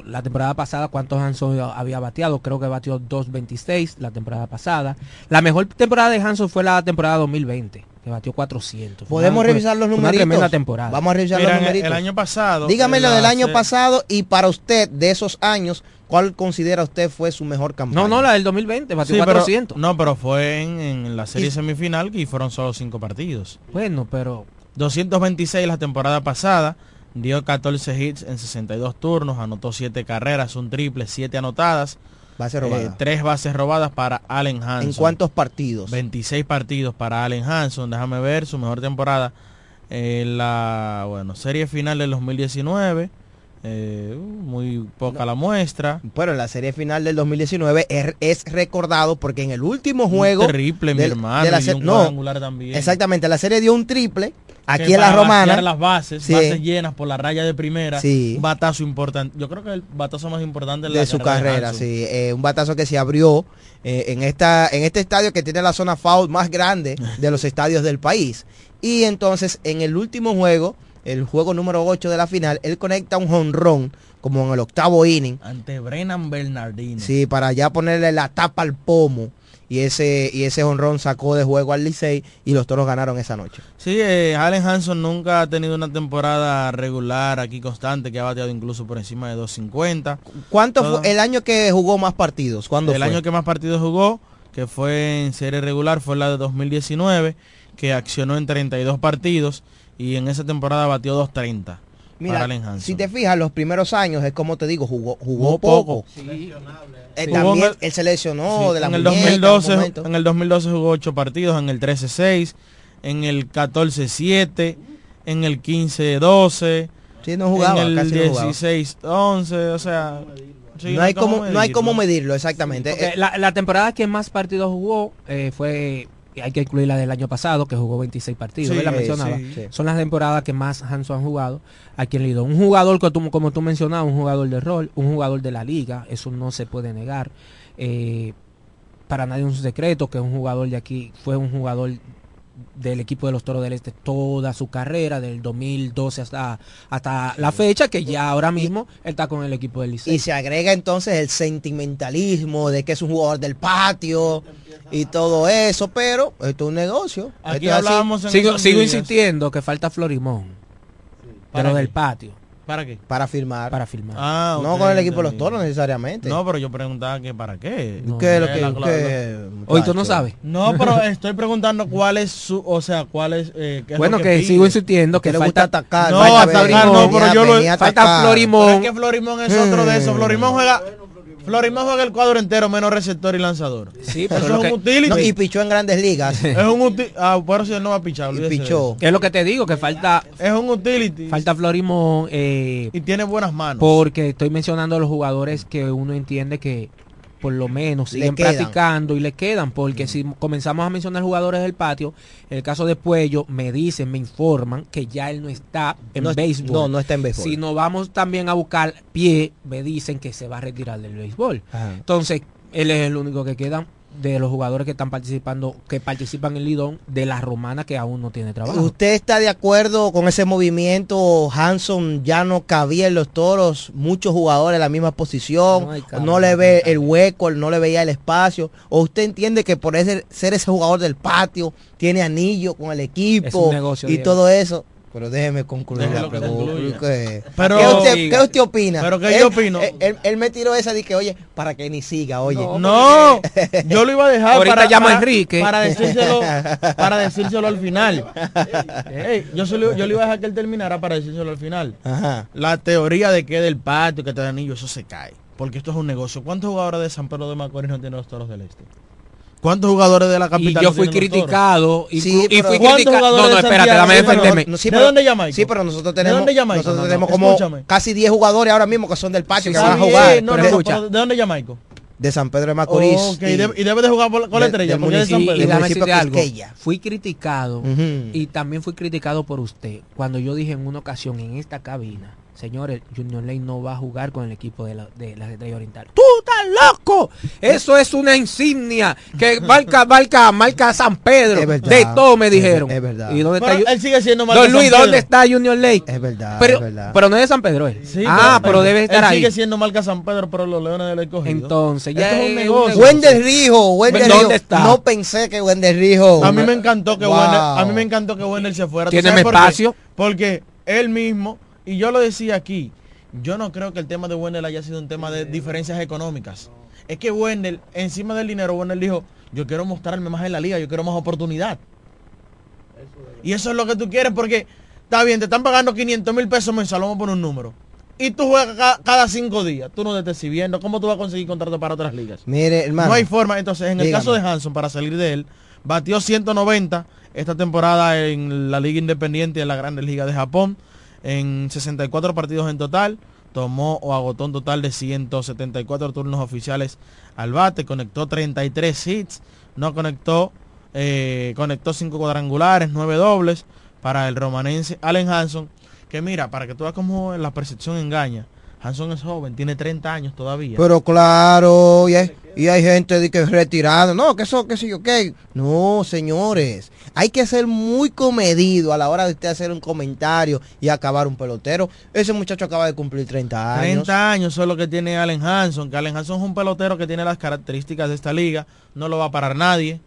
la temporada pasada cuántos Hanson había bateado. Creo que batió 2.26 la temporada pasada. La mejor temporada de Hanson fue la temporada 2020 que batió 400. Podemos revisar los números. tremenda temporada. Vamos a revisar los números. El año pasado. Dígame lo del año pasado y para usted de esos años, ¿cuál considera usted fue su mejor campaña? No, no, la del 2020, batió 400. no, pero fue en, la serie semifinal y fueron solo cinco partidos. Bueno, pero 226 la temporada pasada, dio 14 hits en 62 turnos, anotó 7 carreras, un triple, 7 anotadas. Base robada. Eh, tres bases robadas para Allen Hanson. ¿En cuántos partidos? 26 partidos para Allen Hanson. Déjame ver su mejor temporada en la bueno, serie final del 2019. Eh, muy poca la muestra. Pero en la serie final del 2019 es, recordado porque en el último juego... triple, mi hermano. no, también. Exactamente, la serie dio un triple Aquí en la romana. las bases, bases llenas por la raya de primera. Sí. Un batazo importante. Yo creo que el batazo más importante de, su carrera, sí. Eh, un batazo que se abrió eh, en, esta, en este estadio que tiene la zona foul más grande de los estadios del país. Y entonces en el último juego, el juego número 8 de la final, él conecta un jonrón como en el octavo inning. Ante Brennan Bernardino. Sí, para ya ponerle la tapa al pomo y ese y ese honrón sacó de juego al Licey y los toros ganaron esa noche. Sí, eh, Allen Hanson nunca ha tenido una temporada regular aquí constante que ha bateado incluso por encima de 250. ¿Cuánto fue el año que jugó más partidos? ¿Cuándo El año que más partidos jugó, que fue en serie regular, fue la de 2019, que accionó en 32 partidos y en esa temporada batió 230. Mira, si te fijas, los primeros años es como te digo, jugó, jugó, poco. Eh, también él se lesionó de la en el 2012 en el 2012 jugó 8 partidos, en el 13-6, en el 14-7, en el 15-12, sí, no jugaba, en el 16-11, o sea, no, hay como, no hay cómo medirlo. exactamente. Eh, la, la, temporada que más partidos jugó eh, fue hay que incluir la del año pasado, que jugó 26 partidos, la mencionaba. Son las temporadas que más Hanson han jugado aquí en Lidón. Un jugador, como tú mencionabas, un jugador de rol, un jugador de la liga, eso no se puede negar. Eh, para nadie es un secreto que un jugador de aquí fue un jugador del equipo de los Toros del Este toda su carrera, del 2012 hasta, hasta la fecha, que ya ahora mismo está con el equipo del Liceo. Y se agrega entonces el sentimentalismo de que es un jugador del patio y todo eso, pero esto es un negocio. Aquí hablábamos sigo, sigo insistiendo que falta Florimón, pero del patio. ¿Para qué? Para firmar. Para firmar. Ah, no con el equipo de los toros necesariamente. No, pero yo preguntaba que para qué. ¿Qué lo que, Hoy tú no sabes. No, pero estoy preguntando cuál es su, o sea, cuál es... Eh, bueno, que, sigo insistiendo que, le falta atacar. No, atacar no, pero yo lo... Falta Florimón. es que Florimón es otro de esos. Florimón juega Florimón juega el cuadro entero menos receptor y lanzador. Sí, pero eso es un utility. y pichó en grandes ligas. es un utility. Ah, por eso no va a pichar. Y pichó. Es lo que te digo, que falta. Es un utility. Falta Florimón. Eh, y tiene buenas manos. Porque estoy mencionando a los jugadores que uno entiende que por lo menos siguen practicando y le quedan, porque si comenzamos a mencionar jugadores del patio, en el caso de Puello, me dicen, me informan que ya él no está en béisbol. No, no está en béisbol. Si nos vamos también a buscar pie, me dicen que se va a retirar del béisbol. Entonces, él es el único que queda de los jugadores que están participando, que participan en Lidón, de la romana que aún no tiene trabajo. ¿Usted está de acuerdo con ese movimiento? Hanson ya no cabía en los toros, muchos jugadores en la misma posición, no, le ve el hueco, no le veía el espacio, o usted entiende que por ese, ser ese jugador del patio, tiene anillo con el equipo y todo eso. Pero déjeme concluir la pregunta. Pero, ¿Qué, usted, ¿Qué, usted, opina? ¿Pero qué yo opino? Él, me tiró esa de que, oye, para que ni siga, oye. No, yo lo iba a dejar para, llama Enrique. para decírselo para decírselo al final. yo, solo, yo le iba a dejar que él terminara para decírselo al final. Ajá. La teoría de que del patio, que te da anillo, eso se cae. Porque esto es un negocio. ¿Cuántos jugadores de San Pedro de Macorís no tienen los toros del este? ¿Cuántos jugadores de la capital? Y yo fui criticado. Y, sí, y fui criticado. No, no, espérate, dame defenderme. ¿De dónde llamáis? Sí, pero nosotros tenemos, ¿De dónde llamáis? Nosotros tenemos como casi 10 jugadores ahora mismo que son del patio que van a jugar. No, pero escucha. ¿De dónde llamáis? de San Pedro de Macorís. Okay, y, de, y, debe de jugar por, con la estrella. Del municipio, de San Pedro. Y, y decirte algo, fui criticado uh -huh. y también fui criticado por usted cuando yo dije en una ocasión en esta cabina señores, Junior Ley no va a jugar con el equipo de la, de la Estrella Oriental. ¡Tú estás loco! Eso es una insignia que marca, marca, marca San Pedro. Verdad, de todo me dijeron. Es, es verdad. ¿Y dónde pero está, él sigue siendo Don Luis, ¿dónde está Junior Ley? Es verdad, pero, es verdad. Pero no es de San Pedro él. Sí, ah, pero, pero debe estar él ahí. sigue siendo marca San Pedro, pero los Leones del Escogido. Entonces, ya Esto es un negocio. Wender Rijo, Wender ¿Dónde Rijo. está? No pensé que Wender Rijo. A mí me encantó que Wow. A mí me encantó que Wender se fuera. ¿Tú Tiene sabes por qué? espacio. Porque él mismo y yo lo decía aquí, yo no creo que el tema de Wendell haya sido un tema de diferencias económicas. Es que Wendell, encima del dinero, Wendell dijo, yo quiero mostrarme más en la liga, yo quiero más oportunidad. Y eso es lo que tú quieres porque, está bien, te están pagando 500 mil pesos mensual, vamos a poner un número. Y tú juegas ca- cada cinco días, tú no te estés sirviendo, ¿cómo tú vas a conseguir contrato para otras ligas? Mire, hermano. No hay forma. Entonces, en el caso de Hanson, para salir de él, batió 190 esta temporada en la Liga Independiente de la Grandes Ligas de Japón, en 64 partidos en total. Tomó o agotó un total de 174 turnos oficiales al bate, conectó 33 hits, no conectó, eh, conectó 5 cuadrangulares, 9 dobles para el romanense Allen Hanson, que mira, para que tú veas cómo la percepción engaña. Hanson es joven, tiene 30 años todavía. Pero claro, y hay, y hay gente de que es retirada. No, que eso, que sí, ok. No, señores. Hay que ser muy comedido a la hora de usted hacer un comentario y acabar un pelotero. Ese muchacho acaba de cumplir 30 años. 30 años es lo que tiene Allen Hanson, que Allen Hanson es un pelotero que tiene las características de esta liga, no lo va a parar nadie.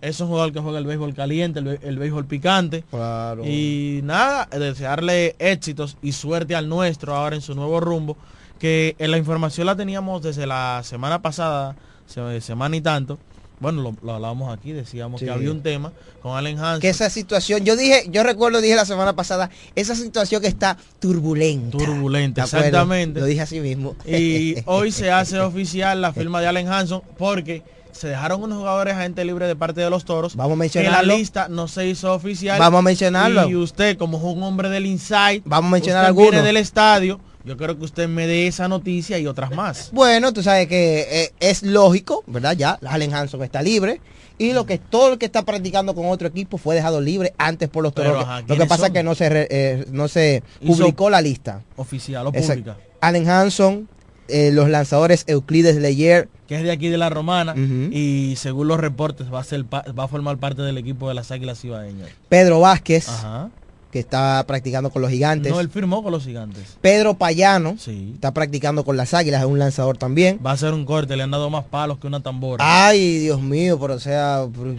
Es un jugador que juega el béisbol caliente, el, el béisbol picante. Claro. Y nada, desearle éxitos y suerte al nuestro ahora en su nuevo rumbo, que en la información la teníamos desde la semana pasada, se- semana y tanto. Bueno, lo, lo hablábamos aquí, decíamos Sí. que había un tema con Allen Hanson. que esa situación, yo dije, yo recuerdo, dije la semana pasada, esa situación que está turbulenta. Turbulenta, exactamente. Lo dije así mismo. Y hoy se hace oficial la firma de Allen Hanson porque se dejaron unos jugadores agente libre de parte de los toros. Vamos a que mencionarlo. la lista no se hizo oficial. Vamos a mencionarlo. Y usted, como es un hombre del insight, Vamos a mencionar usted viene algunos. del estadio. Yo creo que usted me dé esa noticia y otras más. Bueno, tú sabes que eh, es lógico, ¿verdad? Ya, Allen Hanson está libre. Y lo que todo el que está practicando con otro equipo fue dejado libre antes por los toros. Lo que ¿quiénes pasa son? es que no se eh, no se publicó la lista. Oficial o pública. Allen Hanson, eh, los lanzadores Euclides Leyer, Que es de aquí de la Romana. Y según los reportes va a ser va a formar parte del equipo de las Águilas Ibaeñas. Pedro Vázquez, Ajá. que está practicando con los gigantes. No, él firmó con los gigantes. Pedro Payano, Sí. está practicando con las águilas, es un lanzador también. Va a ser un corte, le han dado más palos que una tambora. Ay, Dios mío, pero o sea... pero-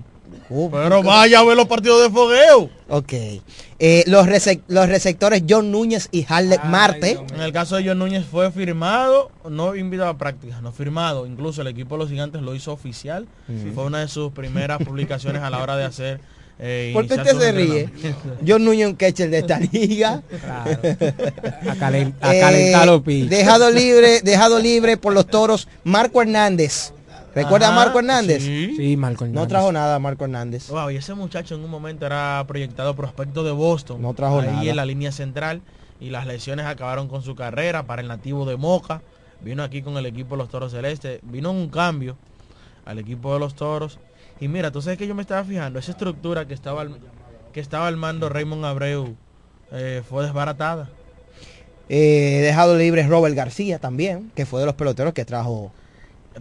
uh, Pero vaya a ver los partidos de fogueo. Ok. Eh, los, resec- los receptores John Núñez y Harlet Marte. En el caso de John Núñez fue firmado, no invitado a prácticas, no firmado. Incluso el equipo de los gigantes lo hizo oficial. Fue una de sus primeras publicaciones a la hora de hacer. Eh, ¿Por qué usted se ríe? John Núñez un catcher de esta liga. Claro. A, calen- a Eh, calentar los pichos. dejado libre, dejado libre por los toros, Marco Hernández. ¿Recuerda a Marco Hernández? sí. Sí, Marco No Hernández. trajo nada Marco Hernández. Wow, y ese muchacho en un momento era proyectado prospecto de Boston. No trajo ahí nada. en la línea central. Y las lesiones acabaron con su carrera para el nativo de Moca. Vino aquí con el equipo de los Toros Celestes. Vino un cambio al equipo de los Toros. Y mira, tú sabes que yo me estaba fijando. Esa estructura que estaba al, que estaba al mando Raymond Abreu eh, fue desbaratada. Eh, dejado libre Robert García también, que fue de los peloteros que trajo.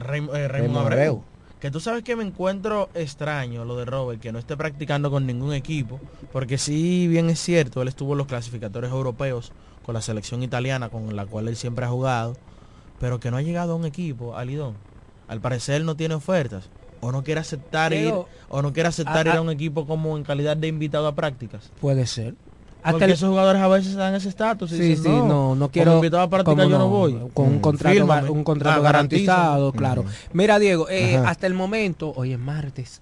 Eh, Raymond Abreu. Abreu. Que tú sabes que me encuentro extraño lo de Robert, que no esté practicando con ningún equipo, porque sí, bien es cierto, él estuvo en los clasificatorios europeos con la selección italiana, con la cual él siempre ha jugado, pero que no ha llegado a un equipo, Alidón. Al parecer él no tiene ofertas, o no quiere aceptar ir, o no quiere aceptar a- ir a un equipo como en calidad de invitado a prácticas. Puede ser. Hasta Porque el- esos jugadores a veces dan ese estatus. Sí, dicen, sí, no, no quiero. Invitado a práctica ¿cómo yo no voy. Con un Mm. contrato, Fírmame. un contrato Ah, garantizado, claro. Mira, Diego, eh, hasta el momento, hoy es martes.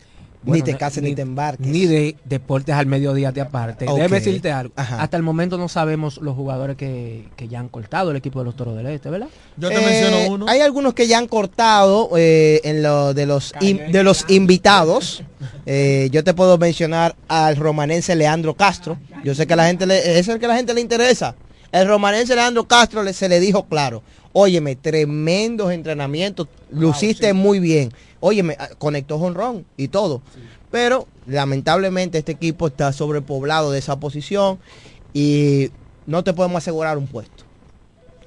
Ni te cases ni, te embarques. Ni de deportes al mediodía de aparte. Ok. Déjame decirte algo. Ajá. Hasta el momento no sabemos los jugadores que, que ya han cortado el equipo de los Toros del Este, ¿verdad? Yo te Eh, menciono uno. Hay algunos que ya han cortado eh, en lo de los in- de los invitados. Eh, yo te puedo mencionar al romanense Leandro Castro. Yo sé que a la gente le, es el que a la gente le interesa. El romanense Leandro Castro le- se le dijo claro. Óyeme, tremendos entrenamientos, luciste muy bien. Óyeme, ah, conectó jonrón y todo. Pero lamentablemente este equipo está sobrepoblado de esa posición y no te podemos asegurar un puesto.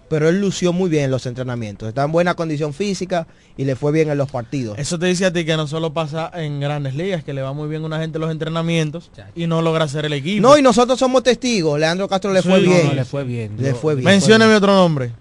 Pero él lució muy bien en los entrenamientos. Está en buena condición física y le fue bien en los partidos. Eso te dice a ti que no solo pasa en grandes ligas, que le va muy bien a una gente en los entrenamientos y no logra hacer el equipo. No, y nosotros somos testigos. Leandro Castro le fue no, bien. no, le fue bien. Le fue bien. Mencióneme otro nombre.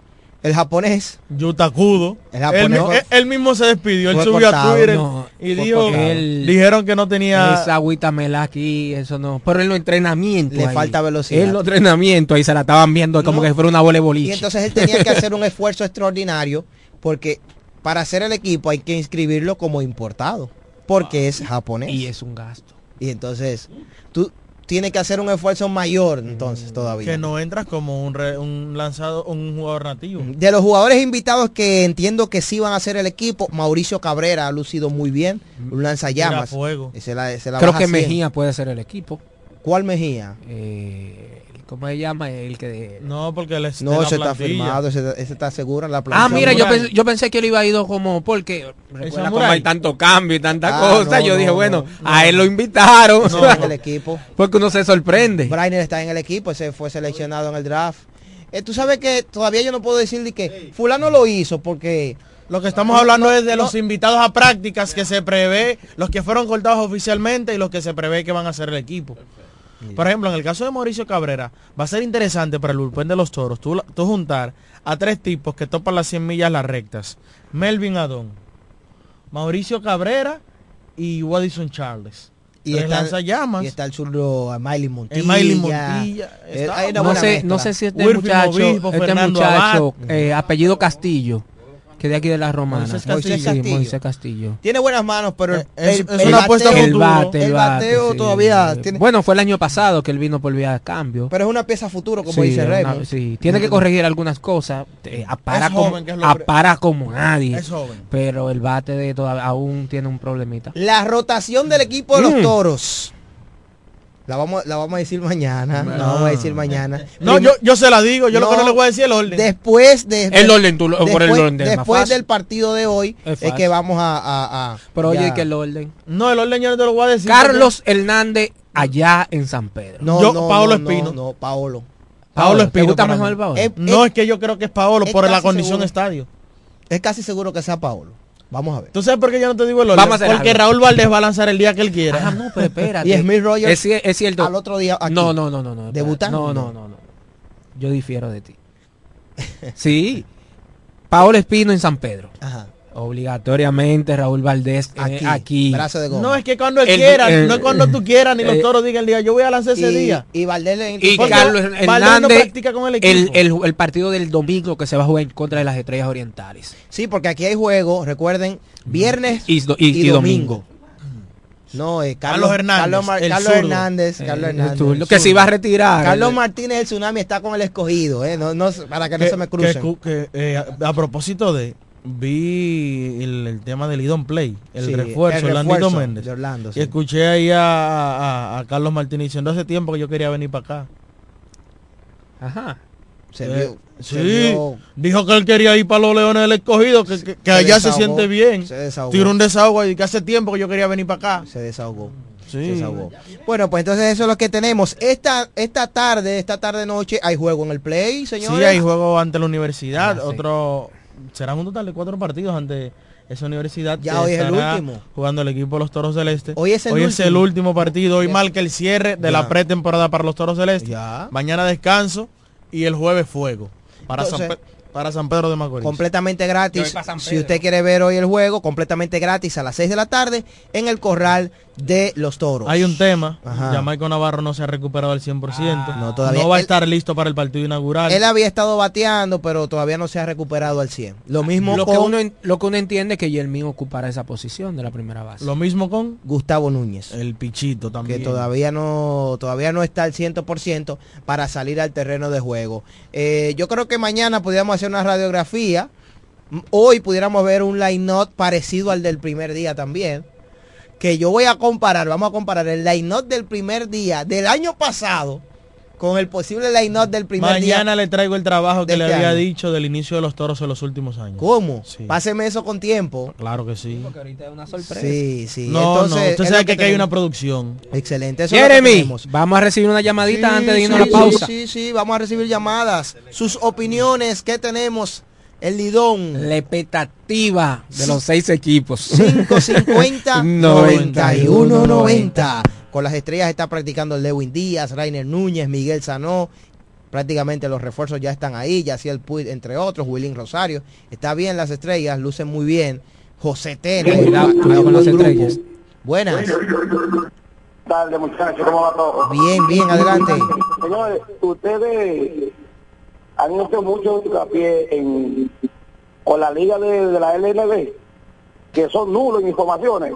El japonés. Yutakudo. El Él, japonés él- él mismo se despidió. Él subió cortado. a Twitter No, y dijo. Él- dijeron que no tenía... Esa agüita mela aquí, eso no. Pero en los entrenamientos. Le ahí, falta velocidad. En los entrenamientos ahí se la estaban viendo como No. que fuera una bola de Y entonces él tenía que hacer un esfuerzo extraordinario porque para hacer el equipo hay que inscribirlo como importado. Porque es japonés. Y es un gasto. Y entonces tú tienes que hacer un esfuerzo mayor entonces todavía. Que no entras como un, re- un lanzado, un jugador nativo. De los jugadores invitados que entiendo que sí van a hacer el equipo, Mauricio Cabrera ha lucido muy bien, un lanzallamas. Fuego. La- la Creo que 100. Mejía puede ser el equipo. ¿Cuál Mejía? Eh, ¿Cómo se llama? El que... No, porque él es No, de ese está firmado, ese, ese está seguro en la plantilla. Ah, mira, yo pensé, yo pensé que él iba a ir como porque recuerda cómo hay tanto cambio y tanta Ah, cosa. no, yo no, dije, no, bueno, no. a él lo invitaron. Está en el equipo. porque uno se sorprende. Brainer está en el equipo, ese fue seleccionado en el draft. Eh, tú sabes que todavía yo no puedo decirle que fulano lo hizo porque Lo que estamos hablando es de los invitados a prácticas que se prevé, los que fueron cortados oficialmente y los que se prevé que van a hacer el equipo. Por ejemplo, en el caso de Mauricio Cabrera, va a ser interesante para el bullpen de los toros, tú, tú juntar a tres tipos que topan las 100 millas las rectas. Melvin Adón, Mauricio Cabrera y Wadison Charles. y está, lanzallamas. y está el zurdo a Miley Montilla. Miley Montilla, Eh, está No sé, no sé si este muchacho, Obispo, este Fernando muchacho, eh, apellido Castillo, que de aquí de la Romana. Moisés Castillo. Sí, Castillo. Moisés Castillo. Tiene buenas manos, pero el, es- el- es el una apuesta bateo- El futuro. bate, el, el bate, bateo sí. todavía tiene- Bueno, fue el año pasado que él vino por vía de cambio. pero es una pieza futuro, como Sí, dice una- Raymond. sí, tiene que corregir algunas cosas. eh, apara, Es como, joven, que es lo pre- apara como nadie. Es joven. Pero el bate de todavía aún tiene un problemita. La rotación del equipo de los Mm. toros. La vamos, la vamos a decir mañana. La vamos a decir mañana. No, yo, yo se la digo, yo lo que no le voy a decir es el orden. Después de El orden, tú lo- por el después, orden, es después del partido de hoy Es es, que vamos a, a- a- Pero ya. oye, que el orden. No, el orden yo no te lo voy a decir. Carlos Hernández allá en San Pedro. no, yo, no, Paolo no, Espino. No, no, Paolo. Paolo ¿Te Espino. gusta para mejor el Paolo? Eh, No, Eh, es que yo creo que es Paolo es por la condición seguro. estadio. Es casi seguro que sea Paolo. Vamos a ver. ¿Tú sabes por qué yo no te digo el orden? Vamos a Porque algo. Raúl Valdés va a lanzar el día que él quiera. Ah, no, pero espérate. Y Smith Rogers es, es cierto. al otro día aquí. No, no, no, no, no. ¿Debutando? No, no, no, no. Yo difiero de ti. sí. Paolo Espino en San Pedro. Ajá. Obligatoriamente Raúl Valdés eh, Aquí. aquí. Brazo de goma. No, es que cuando él El- quiera, el- no es cuando tú quieras, ni los eh, toros digan el día, yo voy a lanzar ese y, día. y Valdés en- Y Carlos Valdés no Hernández, practica con el equipo. el, el partido del domingo que se va a jugar en contra de las estrellas orientales. Sí, porque aquí hay juego, recuerden, viernes Y, do- y- y domingo. No, eh, Carlos Carlos, Hernández, Carlos, Mar- el Carlos. Hernández, Eh, Carlos Hernández. el que se iba a retirar. Carlos Martínez el Tsunami está con el escogido, eh, no, no, para que no Que- se me que crucen. que, eh, a, a propósito de, vi el, el tema del Idon Play, el Sí, refuerzo, el refuerzo Méndez. de Orlando, sí. Y escuché ahí a, a- a Carlos Martínez diciendo hace tiempo que yo quería venir para acá. Ajá. Se Eh, vio- sí, se vio- dijo que él quería ir para los Leones del Escogido, que, que- que Se allá se siente bien. se desahogó. Tiró un desahogo y que hace tiempo que yo quería venir para acá. se desahogó. Sí. Bueno, pues entonces eso es lo que tenemos. Esta esta tarde, esta tarde noche hay juego en el Play, señores. Sí, hay juego ante la universidad, Ah, sí. otro serán un total de cuatro partidos ante esa universidad. Ya que hoy es el último. Jugando el equipo de los Toros Celestes. Hoy es el el último. último partido. Hoy Ya. marca el cierre de Ya. la pretemporada para los Toros Celestes. Ya. Mañana descanso y el jueves fuego para, Entonces, San, Pe- para San Pedro de Macorís. completamente gratis. Si usted quiere ver hoy el juego, completamente gratis a las 6 de la tarde en el corral de los toros. Hay un tema, Ajá. Jamaico Navarro no se ha recuperado al 100%. No, todavía. No va a Él- estar listo para el partido inaugural. Él había estado bateando, pero todavía no se ha recuperado al 100. Lo mismo Lo con que, uno, en- lo que uno entiende es que Yermín ocupará esa posición de la primera base. Lo mismo con Gustavo Núñez. el Pichito también. que todavía no todavía no está al 100% para salir al terreno de juego. Eh, yo creo que mañana pudiéramos hacer una radiografía. Hoy pudiéramos ver un line-up parecido al del primer día también. Que yo voy a comparar, vamos a comparar el line-up del primer día del año pasado con el posible line-up del primer día. Mañana le traigo el trabajo que le este había año. dicho del inicio de los toros en los últimos años. ¿Cómo? Sí. Páseme eso con tiempo. Claro que sí. Porque ahorita es una sorpresa. Sí, sí. No, no, Entonces, usted es sabe que, aquí hay una producción. Excelente. Eso es lo que Jeremy, vamos a recibir una llamadita Sí, antes de irnos sí, a la pausa. Sí, sí, sí, vamos a recibir llamadas. Sus opiniones, ¿qué tenemos? El lidón. La expectativa de los seis equipos. 550 91, 91 90. Con las estrellas está practicando Lewin Díaz, Rainer Núñez, Miguel Sanó. Prácticamente los refuerzos ya están ahí, Yaciel Puig, entre otros, Willing Rosario. Está bien las estrellas, lucen muy bien. José Tena. Con las estrellas. Buenas. tardes, muchachos, ¿cómo va todo? Bien, bien, adelante. Señores, ustedes han hecho mucho hincapié en con la liga de, de la LNB, que son nulos en informaciones.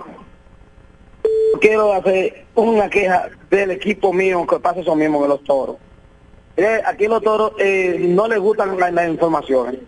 Quiero hacer una queja del equipo mío que pasa eso mismo de los toros. Eh, aquí los toros eh, no les gustan la- las informaciones.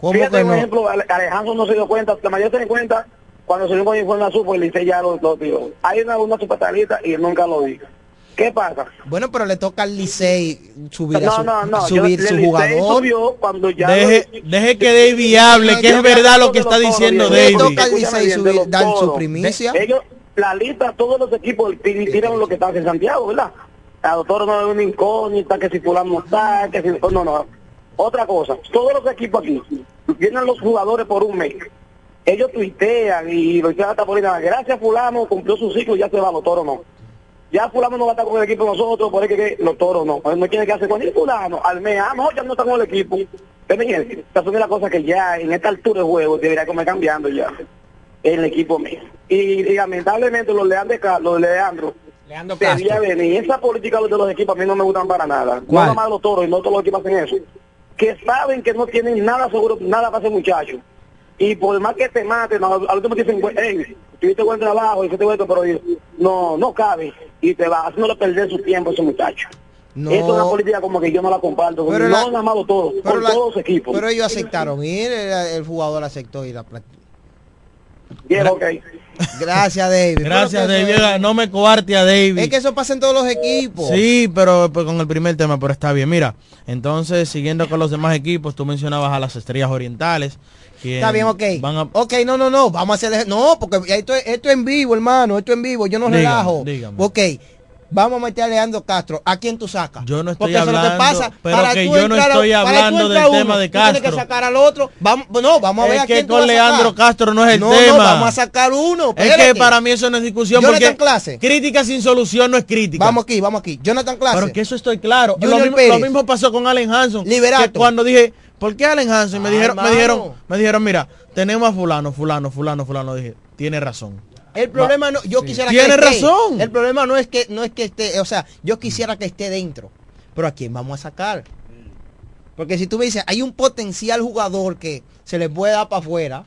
¿Cómo Fíjate, que un no? ejemplo, Ale- Alejandro no se dio cuenta, la mayoría se dio cuenta cuando se dio con informe azul, pues le hice ya los dos tíos. Hay una, una supertalita y él nunca lo dijo. ¿Qué pasa? Bueno, pero le toca al Licey subir, a No, su, no, no. subir yo- su el Licey jugador. subió cuando ya Deje, lo- deje que David hable, que es verdad lo que está diciendo Le David. toca al Licey subir, dar su primicia. De- ellos, la lista, todos los equipos tir- tiraron lo que están en Santiago, ¿verdad? A doctor no es una incógnita, que si fulano no está, que si... No, no. Otra cosa, todos los equipos aquí, vienen los jugadores por un mes. Ellos tuitean y lo hicieron hasta por nada, gracias fulano, cumplió su ciclo, ya se va, los toros no. Ya fulano no va a estar con el equipo de nosotros, por que, los toros no. No tiene que hacer con el fulano, al mes, ah, no, ya no está con el equipo. Ven, Estas son las cosas que ya en esta altura de juego debería comer cambiando ya el equipo mío. Y, lamentablemente los Leandro, los Leandro, Leandro Castro. venir. Esa política de los equipos a mí no me gustan para nada. No más los toros y no todos los equipos hacen eso. Que saben que no tienen nada seguro, nada para ese muchacho. Y por más que te maten, al último te dicen, hey, tuviste buen trabajo, hiciste buen pero no, no cabe. Y te va haciéndole perder su tiempo a ese muchacho. No. Eso es una política como que yo no la comparto. Pero no la- más los toros, pero con la- todos los equipos. Pero ellos aceptaron ir, el, el jugador aceptó ir a practicar. Bien, ok. Gracias, David. Gracias, David. No me coarte a David. Es, que eso pasa en todos los equipos. Sí, pero pues, con el primer tema, pero está bien. Mira, entonces, siguiendo con los demás equipos, tú mencionabas a las estrellas orientales. Está bien, ok. Van a... Ok, no, no, no. Vamos a hacer... No, porque esto, es- esto es en vivo, hermano. Esto es en vivo. Yo no Dígame, relajo. dígame. Ok. Vamos a meter a Leandro Castro. ¿A quién tú sacas? Yo no estoy Porque eso es lo que hablando, pasa. pero Para que yo no a- estoy hablando del uno, tema de tú tienes que Castro. sacar al otro. Vamos, no, vamos a ver Es a que quién tú con. Leandro Castro no es el no, tema. No, vamos a sacar uno. Es que para mí eso no es discusión Jonathan porque Clase. crítica sin solución no es crítica. Vamos aquí, vamos aquí. Jonathan Clase. Pero que eso estoy claro. Lo mismo, Pérez. lo mismo pasó con Allen Hanson. Liberato. que cuando dije, ¿por qué Allen Hanson? Me Ah, dijeron, me dijeron, me dijeron, mira, tenemos a fulano, fulano, fulano, fulano. Dije, tiene razón. El problema no, yo quisiera que Tiene razón. El problema no es que no es que esté, o sea, yo quisiera que esté dentro. Pero a quién vamos a sacar? Porque si tú me dices, hay un potencial jugador que se le puede dar para afuera.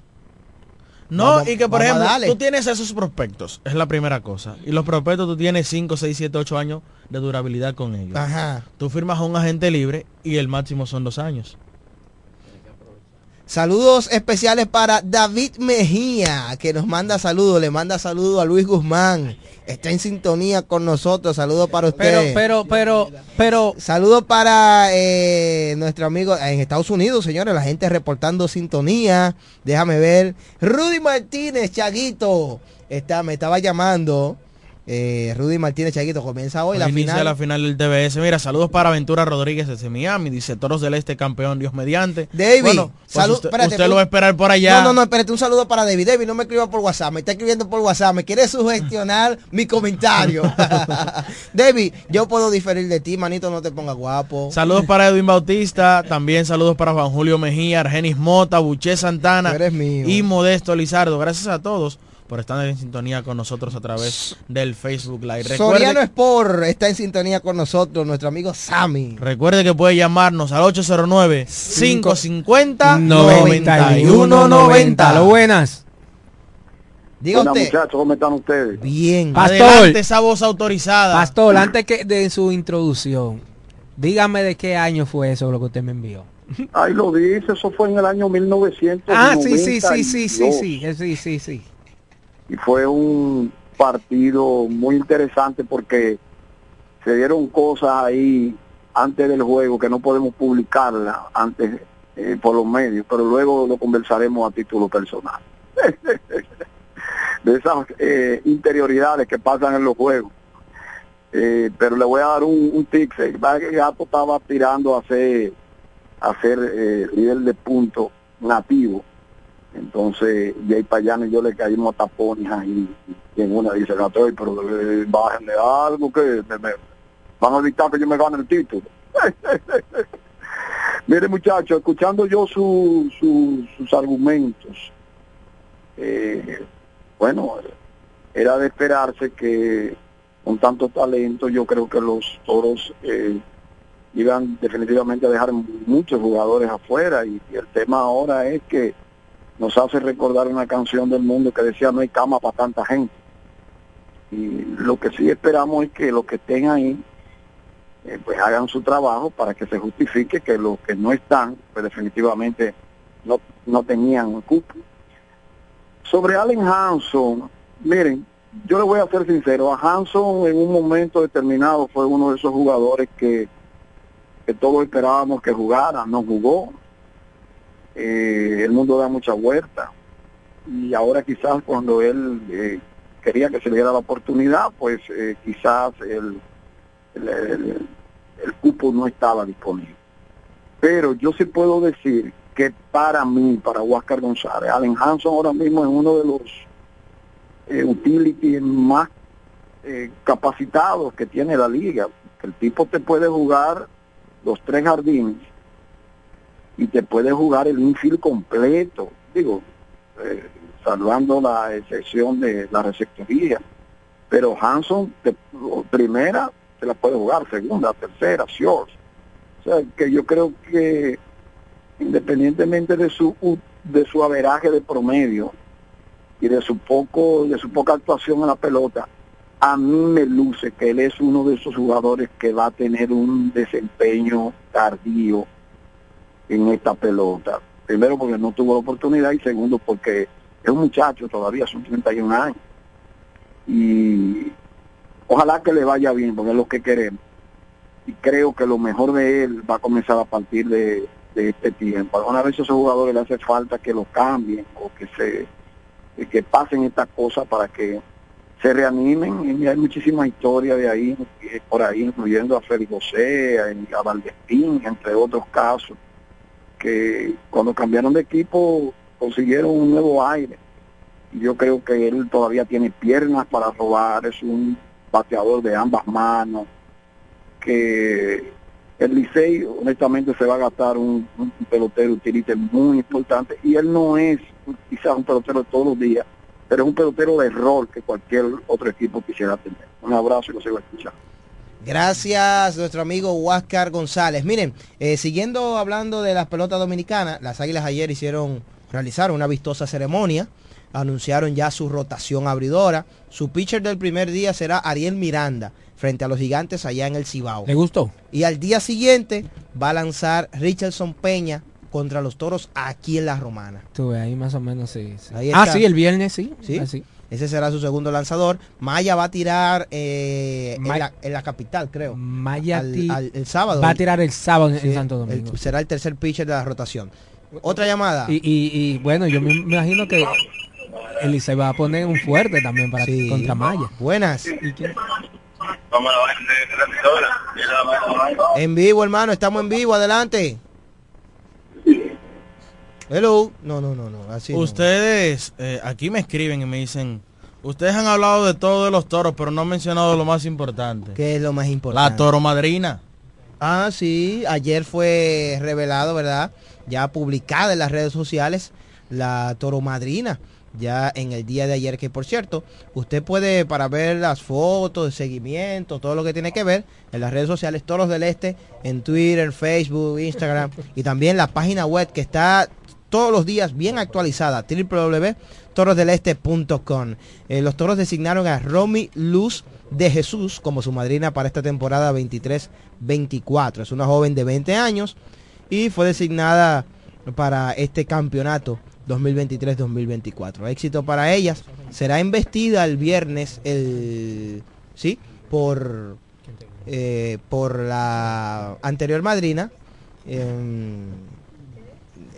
No, Vamos- y que por ejemplo, tú tienes esos prospectos, es la primera cosa. Y los prospectos tú tienes 5, 6, 7, 8 años de durabilidad con ellos. Ajá. Tú firmas a un agente libre y el máximo son dos años. Saludos especiales para David Mejía, que nos manda saludos, le manda saludos a Luis Guzmán. Está en sintonía con nosotros. Saludos para Pero, usted. pero, pero, pero, Saludos para eh, nuestro amigo en Estados Unidos, señores, la gente reportando sintonía. Déjame ver. Rudy Martínez, Chaguito. Está, me estaba llamando. Eh, Rudy Martínez, Chaguito, comienza hoy Hoy la inicia final. la final del TBS. Mira, saludos para Aventura Rodríguez desde Miami. Dice Toros del Este campeón, Dios mediante. David, Bueno, pues salud- usted, espérate, usted un- lo va a esperar por allá. No, no, no, espérate, un saludo para David. David, no me escriba por WhatsApp, me está escribiendo por WhatsApp, me quiere sugestionar mi comentario. David, yo puedo diferir de ti, manito, no te pongas guapo. Saludos para Edwin Bautista, también saludos para Juan Julio Mejía, Argenis Mota, Buché Santana eres mío. y Modesto Lizardo. Gracias a todos por estar en sintonía con nosotros a través del Facebook Live. Recuerde, Soriano Sport está en sintonía con nosotros, nuestro amigo Sammy. recuerde que puede llamarnos al 809-550-9190. 9190. Lo buenas. Diga Hola, usted. muchachos, ¿cómo están ustedes? Bien. Pastor. Adelante esa voz autorizada. Pastor, antes que de su introducción, dígame de qué año fue eso lo que usted me envió. Ahí lo dice, eso fue en el año 1992. Ah, sí, sí, sí, sí, sí, sí, sí, sí, sí. Y fue un partido muy interesante porque se dieron cosas ahí antes del juego, que no podemos publicarla antes eh, por los medios, pero luego lo conversaremos a título personal. de esas eh, interioridades que pasan en los juegos. Eh, pero le voy a dar un, un tip. que Gato estaba tirando a ser, a ser eh, líder de punto nativo. Entonces, y ahí para allá yo le caímos tapones ahí. Y en una dice, Gato, pero eh, bájenle algo que me, van a evitar que yo me gane el título. Mire muchachos, escuchando yo su, su- sus argumentos, eh, bueno, era de esperarse que con tanto talento yo creo que los toros eh, iban definitivamente a dejar muchos jugadores afuera y el tema ahora es que nos hace recordar una canción del mundo que decía no hay cama para tanta gente. Y lo que sí esperamos es que los que estén ahí eh, pues hagan su trabajo para que se justifique que los que no están, pues definitivamente no, no tenían cupo. Sobre Allen Hanson, miren, yo le voy a ser sincero, a Hanson en un momento determinado fue uno de esos jugadores que, que todos esperábamos que jugara, no jugó. Eh, el mundo da mucha vuelta y ahora quizás cuando él eh, quería que se le diera la oportunidad, pues eh, quizás el, el, cupo no estaba disponible. Pero yo sí puedo decir que para mí, para Huáscar González, Allen Hanson ahora mismo es uno de los eh, utility más eh, capacitados que tiene la liga. El tipo te puede jugar los tres jardines y te puede jugar el infield completo. Digo, eh, salvando la excepción de la receptoría. Pero Hanson, te- primera, se la puede jugar, segunda, tercera, short. O sea, que yo creo que independientemente de su de su averaje de promedio y de su poco de su poca actuación en la pelota, a mí me luce que él es uno de esos jugadores que va a tener un desempeño tardío en esta pelota. Primero porque no tuvo la oportunidad y segundo porque es un muchacho todavía, son 31 años. Y ojalá que le vaya bien, porque es lo que queremos. Y creo que lo mejor de él va a comenzar a partir de, de este tiempo. Algunas veces a esos jugadores le hace falta que lo cambien o que se que pasen estas cosas para que se reanimen y hay muchísimas historias de ahí eh, por ahí incluyendo a Félix José a Valdespín entre otros casos que cuando cambiaron de equipo consiguieron un nuevo aire yo creo que él todavía tiene piernas para robar es un bateador de ambas manos que el Licey honestamente se va a gastar un, un pelotero utility muy importante y él no es quizás un pelotero de todos los días, pero es un pelotero de rol que cualquier otro equipo quisiera tener. Un abrazo y lo sigo escuchando. Gracias, nuestro amigo Huáscar González. Miren, eh, siguiendo hablando de las pelotas dominicanas, las Águilas ayer hicieron, realizaron una vistosa ceremonia, anunciaron ya su rotación abridora. Su pitcher del primer día será Ariel Miranda, frente a los gigantes allá en el Cibao. ¿Le gustó? Y al día siguiente va a lanzar Richardson Peña contra los toros aquí en La Romana. Tuve ahí más o menos sí. Ah, sí, el viernes sí. ¿Sí? Así. Ese será su segundo lanzador. Maya va a tirar eh, Ma- en, la, en la capital, creo. Maya Al- ti- al- el sábado. Va a tirar el sábado en- Sí, en Santo el- Domingo. será el tercer pitcher de la rotación. Otra llamada. Y, y, y, bueno, yo me imagino que el se va a poner un fuerte también para Sí. contra Maya. Buenas. ¿Y quién? En vivo, hermano, estamos en vivo, adelante. Hello. No, no, no, no. Así no. Ustedes, eh, aquí me escriben y me dicen, ustedes han hablado de todo de los toros, pero no han mencionado lo más importante. ¿Qué es lo más importante? La toro madrina. Ah, sí, ayer fue revelado, ¿verdad? Ya publicada en las redes sociales la Toro Madrina, ya en el día de ayer, que por cierto, usted puede para ver las fotos, de seguimiento, todo lo que tiene que ver en las redes sociales Toros del Este, en Twitter, Facebook, Instagram y también la página web que está todos los días bien actualizada, www.torosdeleste.com. Eh, los toros designaron a Romy Luz de Jesús como su madrina para esta temporada 23-24. Es una joven de 20 años y fue designada para este campeonato 2023-2024. Éxito para ellas. Será investida el viernes el sí por eh, por la anterior madrina. em,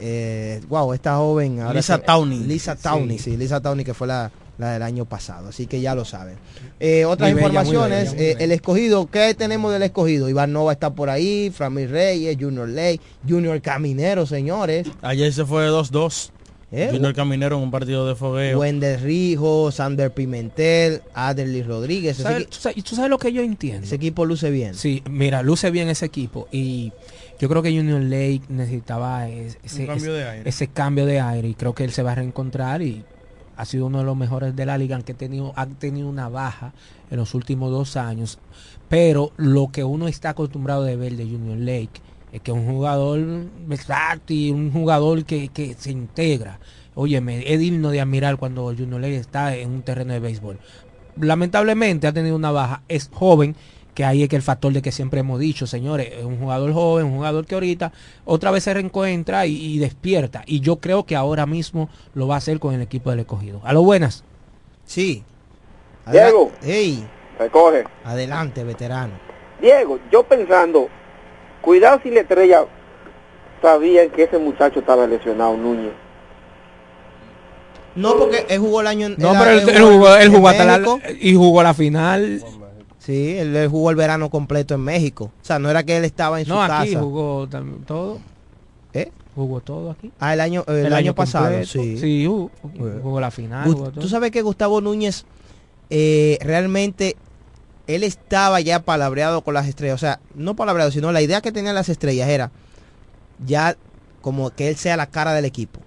eh, wow, esta joven. Lisa se- Tawney. Lisa Sí. Tawney, sí. Lisa Tawney, que fue la, la del año pasado. Así que ya lo saben. Eh, otras Muy bella, muy informaciones. bella, muy eh, el escogido, ¿qué tenemos del escogido? Iván Nova está por ahí, Framil Reyes, Junior Ley, Junior Caminero, señores. Ayer se fue 2-2. ¿Eh? Junior Caminero en un partido de fogueo. Wendel Rijo, Sander Pimentel, Aderly Rodríguez. Ese, ¿Sabes- equi- tú, sabes, tú sabes lo que yo entiendo? ese equipo luce bien. Sí, mira, luce bien ese equipo y yo creo que Junior Lake necesitaba es- ese, cambio de aire. ese cambio de aire y creo que él se va a reencontrar y ha sido uno de los mejores de la liga, aunque ha tenido, ha tenido una baja en los últimos dos años. Pero lo que uno está acostumbrado de ver de Junior Lake es que es un jugador versátil, un jugador que, que se integra. Óyeme, es digno de admirar cuando Junior Lake está en un terreno de béisbol. Lamentablemente ha tenido una baja, es joven, que ahí es que el factor de que siempre hemos dicho, señores, es un jugador joven, un jugador que ahorita otra vez se reencuentra y, y despierta. Y yo creo que ahora mismo lo va a hacer con el equipo del escogido. A lo buenas. Sí. Diego. Ey, Recoge. adelante, veterano. Diego, yo pensando, cuidado si la estrella sabían que ese muchacho estaba lesionado, Núñez. No, porque él jugó el año en No, pero él, él él jugó, él jugó hasta la, México. y jugó la final. Sí, él, él jugó el verano completo en México. O sea, no era que él estaba en su No, aquí casa. jugó todo. ¿Eh? Jugó todo aquí. Ah, el año, el año, pasado, completo. sí. Sí, jugó, jugó la final. Jugó todo. Tú sabes que Gustavo Núñez eh, realmente él estaba ya palabreado con las estrellas. O sea, no palabreado, sino la idea que tenían las estrellas era ya como que él sea la cara del equipo.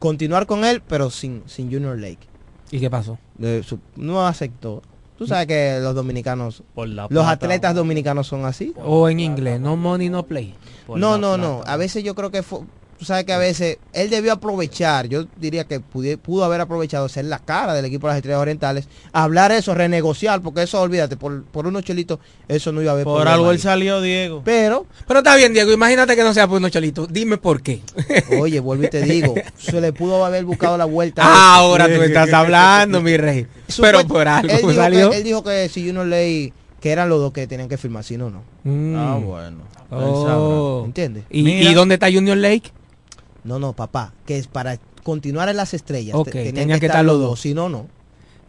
Continuar con él, pero sin, sin Junior Lake. ¿Y qué pasó? Eh, su- no aceptó. Tú sabes que los dominicanos, Por la los plata, atletas dominicanos son así. O en inglés, no money, no play. por No, no, plata. no. A veces yo creo que fue, tú sabes que a veces él debió aprovechar, yo diría que pudi- pudo haber aprovechado ser la cara del equipo de las Estrellas Orientales, hablar eso, renegociar, porque eso, olvídate, por, por unos chelitos, eso no iba a haber Por algo él salió, Diego. Pero, Pero está bien, Diego, imagínate que no sea por unos cholitos. Dime por qué. oye, vuelvo y te digo, se le pudo haber buscado la vuelta. Ah, ahora tú estás hablando, mi rey. Pero por algo él dijo, salió. que, él dijo que si uno ley que eran los dos que tenían que firmar, si no, no. Mm. Ah, bueno. Oh. ¿Entiendes? ¿Y, y dónde está Junior Lake? No, no, papá, que es para continuar en las estrellas. Ok, te- tenían tenían que estar los dos. Si no, no.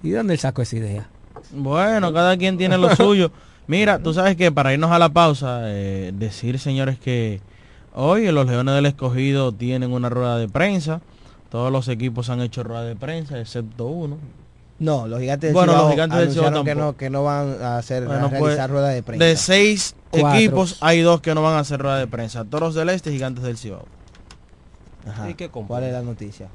¿Y dónde él sacó esa idea? Bueno, cada quien tiene lo suyo. Mira, tú sabes que para irnos a la pausa, eh, decir, señores, que hoy los Leones del Escogido tienen una rueda de prensa. Todos los equipos han hecho rueda de prensa, excepto uno. No, los gigantes del Bueno, los gigantes del Cibao anunciaron que no, que no van a hacer Bueno, a pues, rueda de prensa. De seis Cuatro. equipos, hay dos que no van a hacer rueda de prensa. Toros del Este y Gigantes del Cibao. Ajá. ¿Y qué? ¿Cuál es la noticia?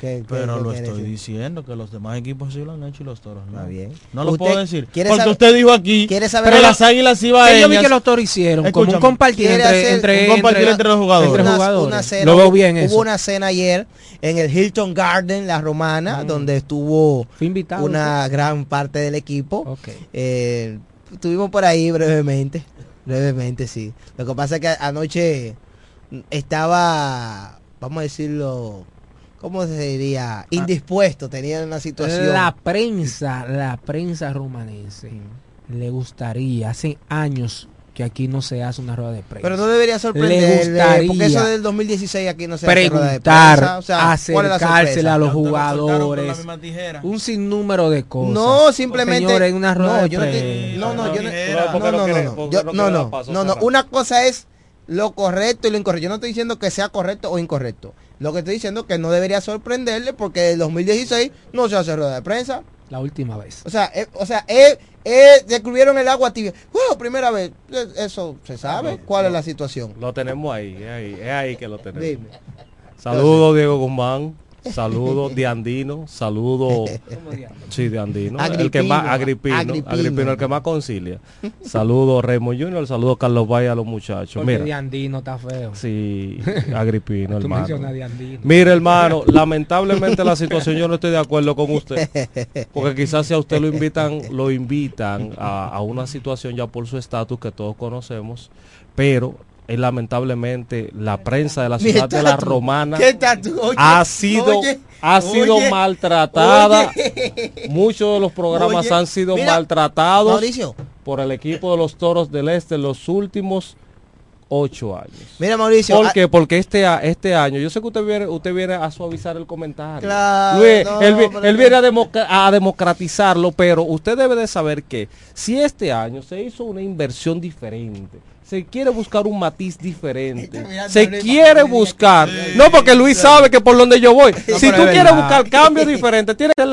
¿Qué- qué- Pero qué lo estoy decir? diciendo, que los demás equipos sí lo han hecho y los Toros no. Está bien. No lo ¿Usted puedo decir. quiere Porque saber- usted dijo aquí quiere saber algo? las Águilas iban yo vi que los toros hicieron como un compartir entre, hacer entre, un compartir entre los jugadores. entre jugadores. una cena, lo veo hubo- bien hubo eso. una cena ayer en el Hilton Garden, la romana, Mm. donde estuvo invitado. una gran parte del equipo. Eh, estuvimos por ahí brevemente, brevemente sí. Lo que pasa es que anoche estaba, vamos a decirlo, ¿cómo se diría? Indispuesto, tenía una situación. La prensa, la prensa romanense le gustaría, hace años que aquí no se hace una rueda de prensa. Pero no debería Le sorprender, gustaría porque eso del 2016 aquí no se hace rueda de preguntar, prensa. O sea, ¿cuál es la a los la jugadores, un sinnúmero de cosas. No, simplemente. Señores, una rueda no, de yo no, te- no, no, yo no, no, ¿Por qué no, no no, no, lo correcto y lo incorrecto. Yo no estoy diciendo que sea correcto o incorrecto. Lo que estoy diciendo es que no debería sorprenderle porque el 2016 no se hace rueda de prensa. La última vez. O sea, eh, o sea, eh, eh, descubrieron el agua tibia. Wow, primera vez. Eh, Eso se sabe. ¿Cuál es la situación? Lo tenemos ahí, es ahí, es ahí que lo tenemos. Dime. Saludos Diego Guzmán, saludos de Andino, saludos sí de Andino, el que más Agripino, Agripino, el que más concilia. Saludos Raymond Junior, saludos Carlos Valle a los muchachos. Porque de Mira, Andino está feo. sí, Agripino, Tú hermano. mencionas de Andino. Mire, hermano, lamentablemente la situación yo no estoy de acuerdo con usted, porque quizás si a usted lo invitan, lo invitan a, a una situación ya por su estatus que todos conocemos, pero es lamentablemente la prensa de la ciudad de la. Romana ha sido oye, ha sido oye, maltratada. Muchos de los programas han sido mira, maltratados. Mauricio, por el equipo de los Toros del Este en los últimos ocho años. Mira, Mauricio. ¿Por ah, qué? Porque este, este año, yo sé que usted viene, usted viene a suavizar el comentario. Claro, Luis, no, él, viene a democratizarlo, pero usted debe de saber que si este año se hizo una inversión diferente, se quiere buscar un matiz diferente, se quiere buscar, no porque Luis sabe que por donde yo voy, si tú es quieres buscar cambios diferentes, tienes que las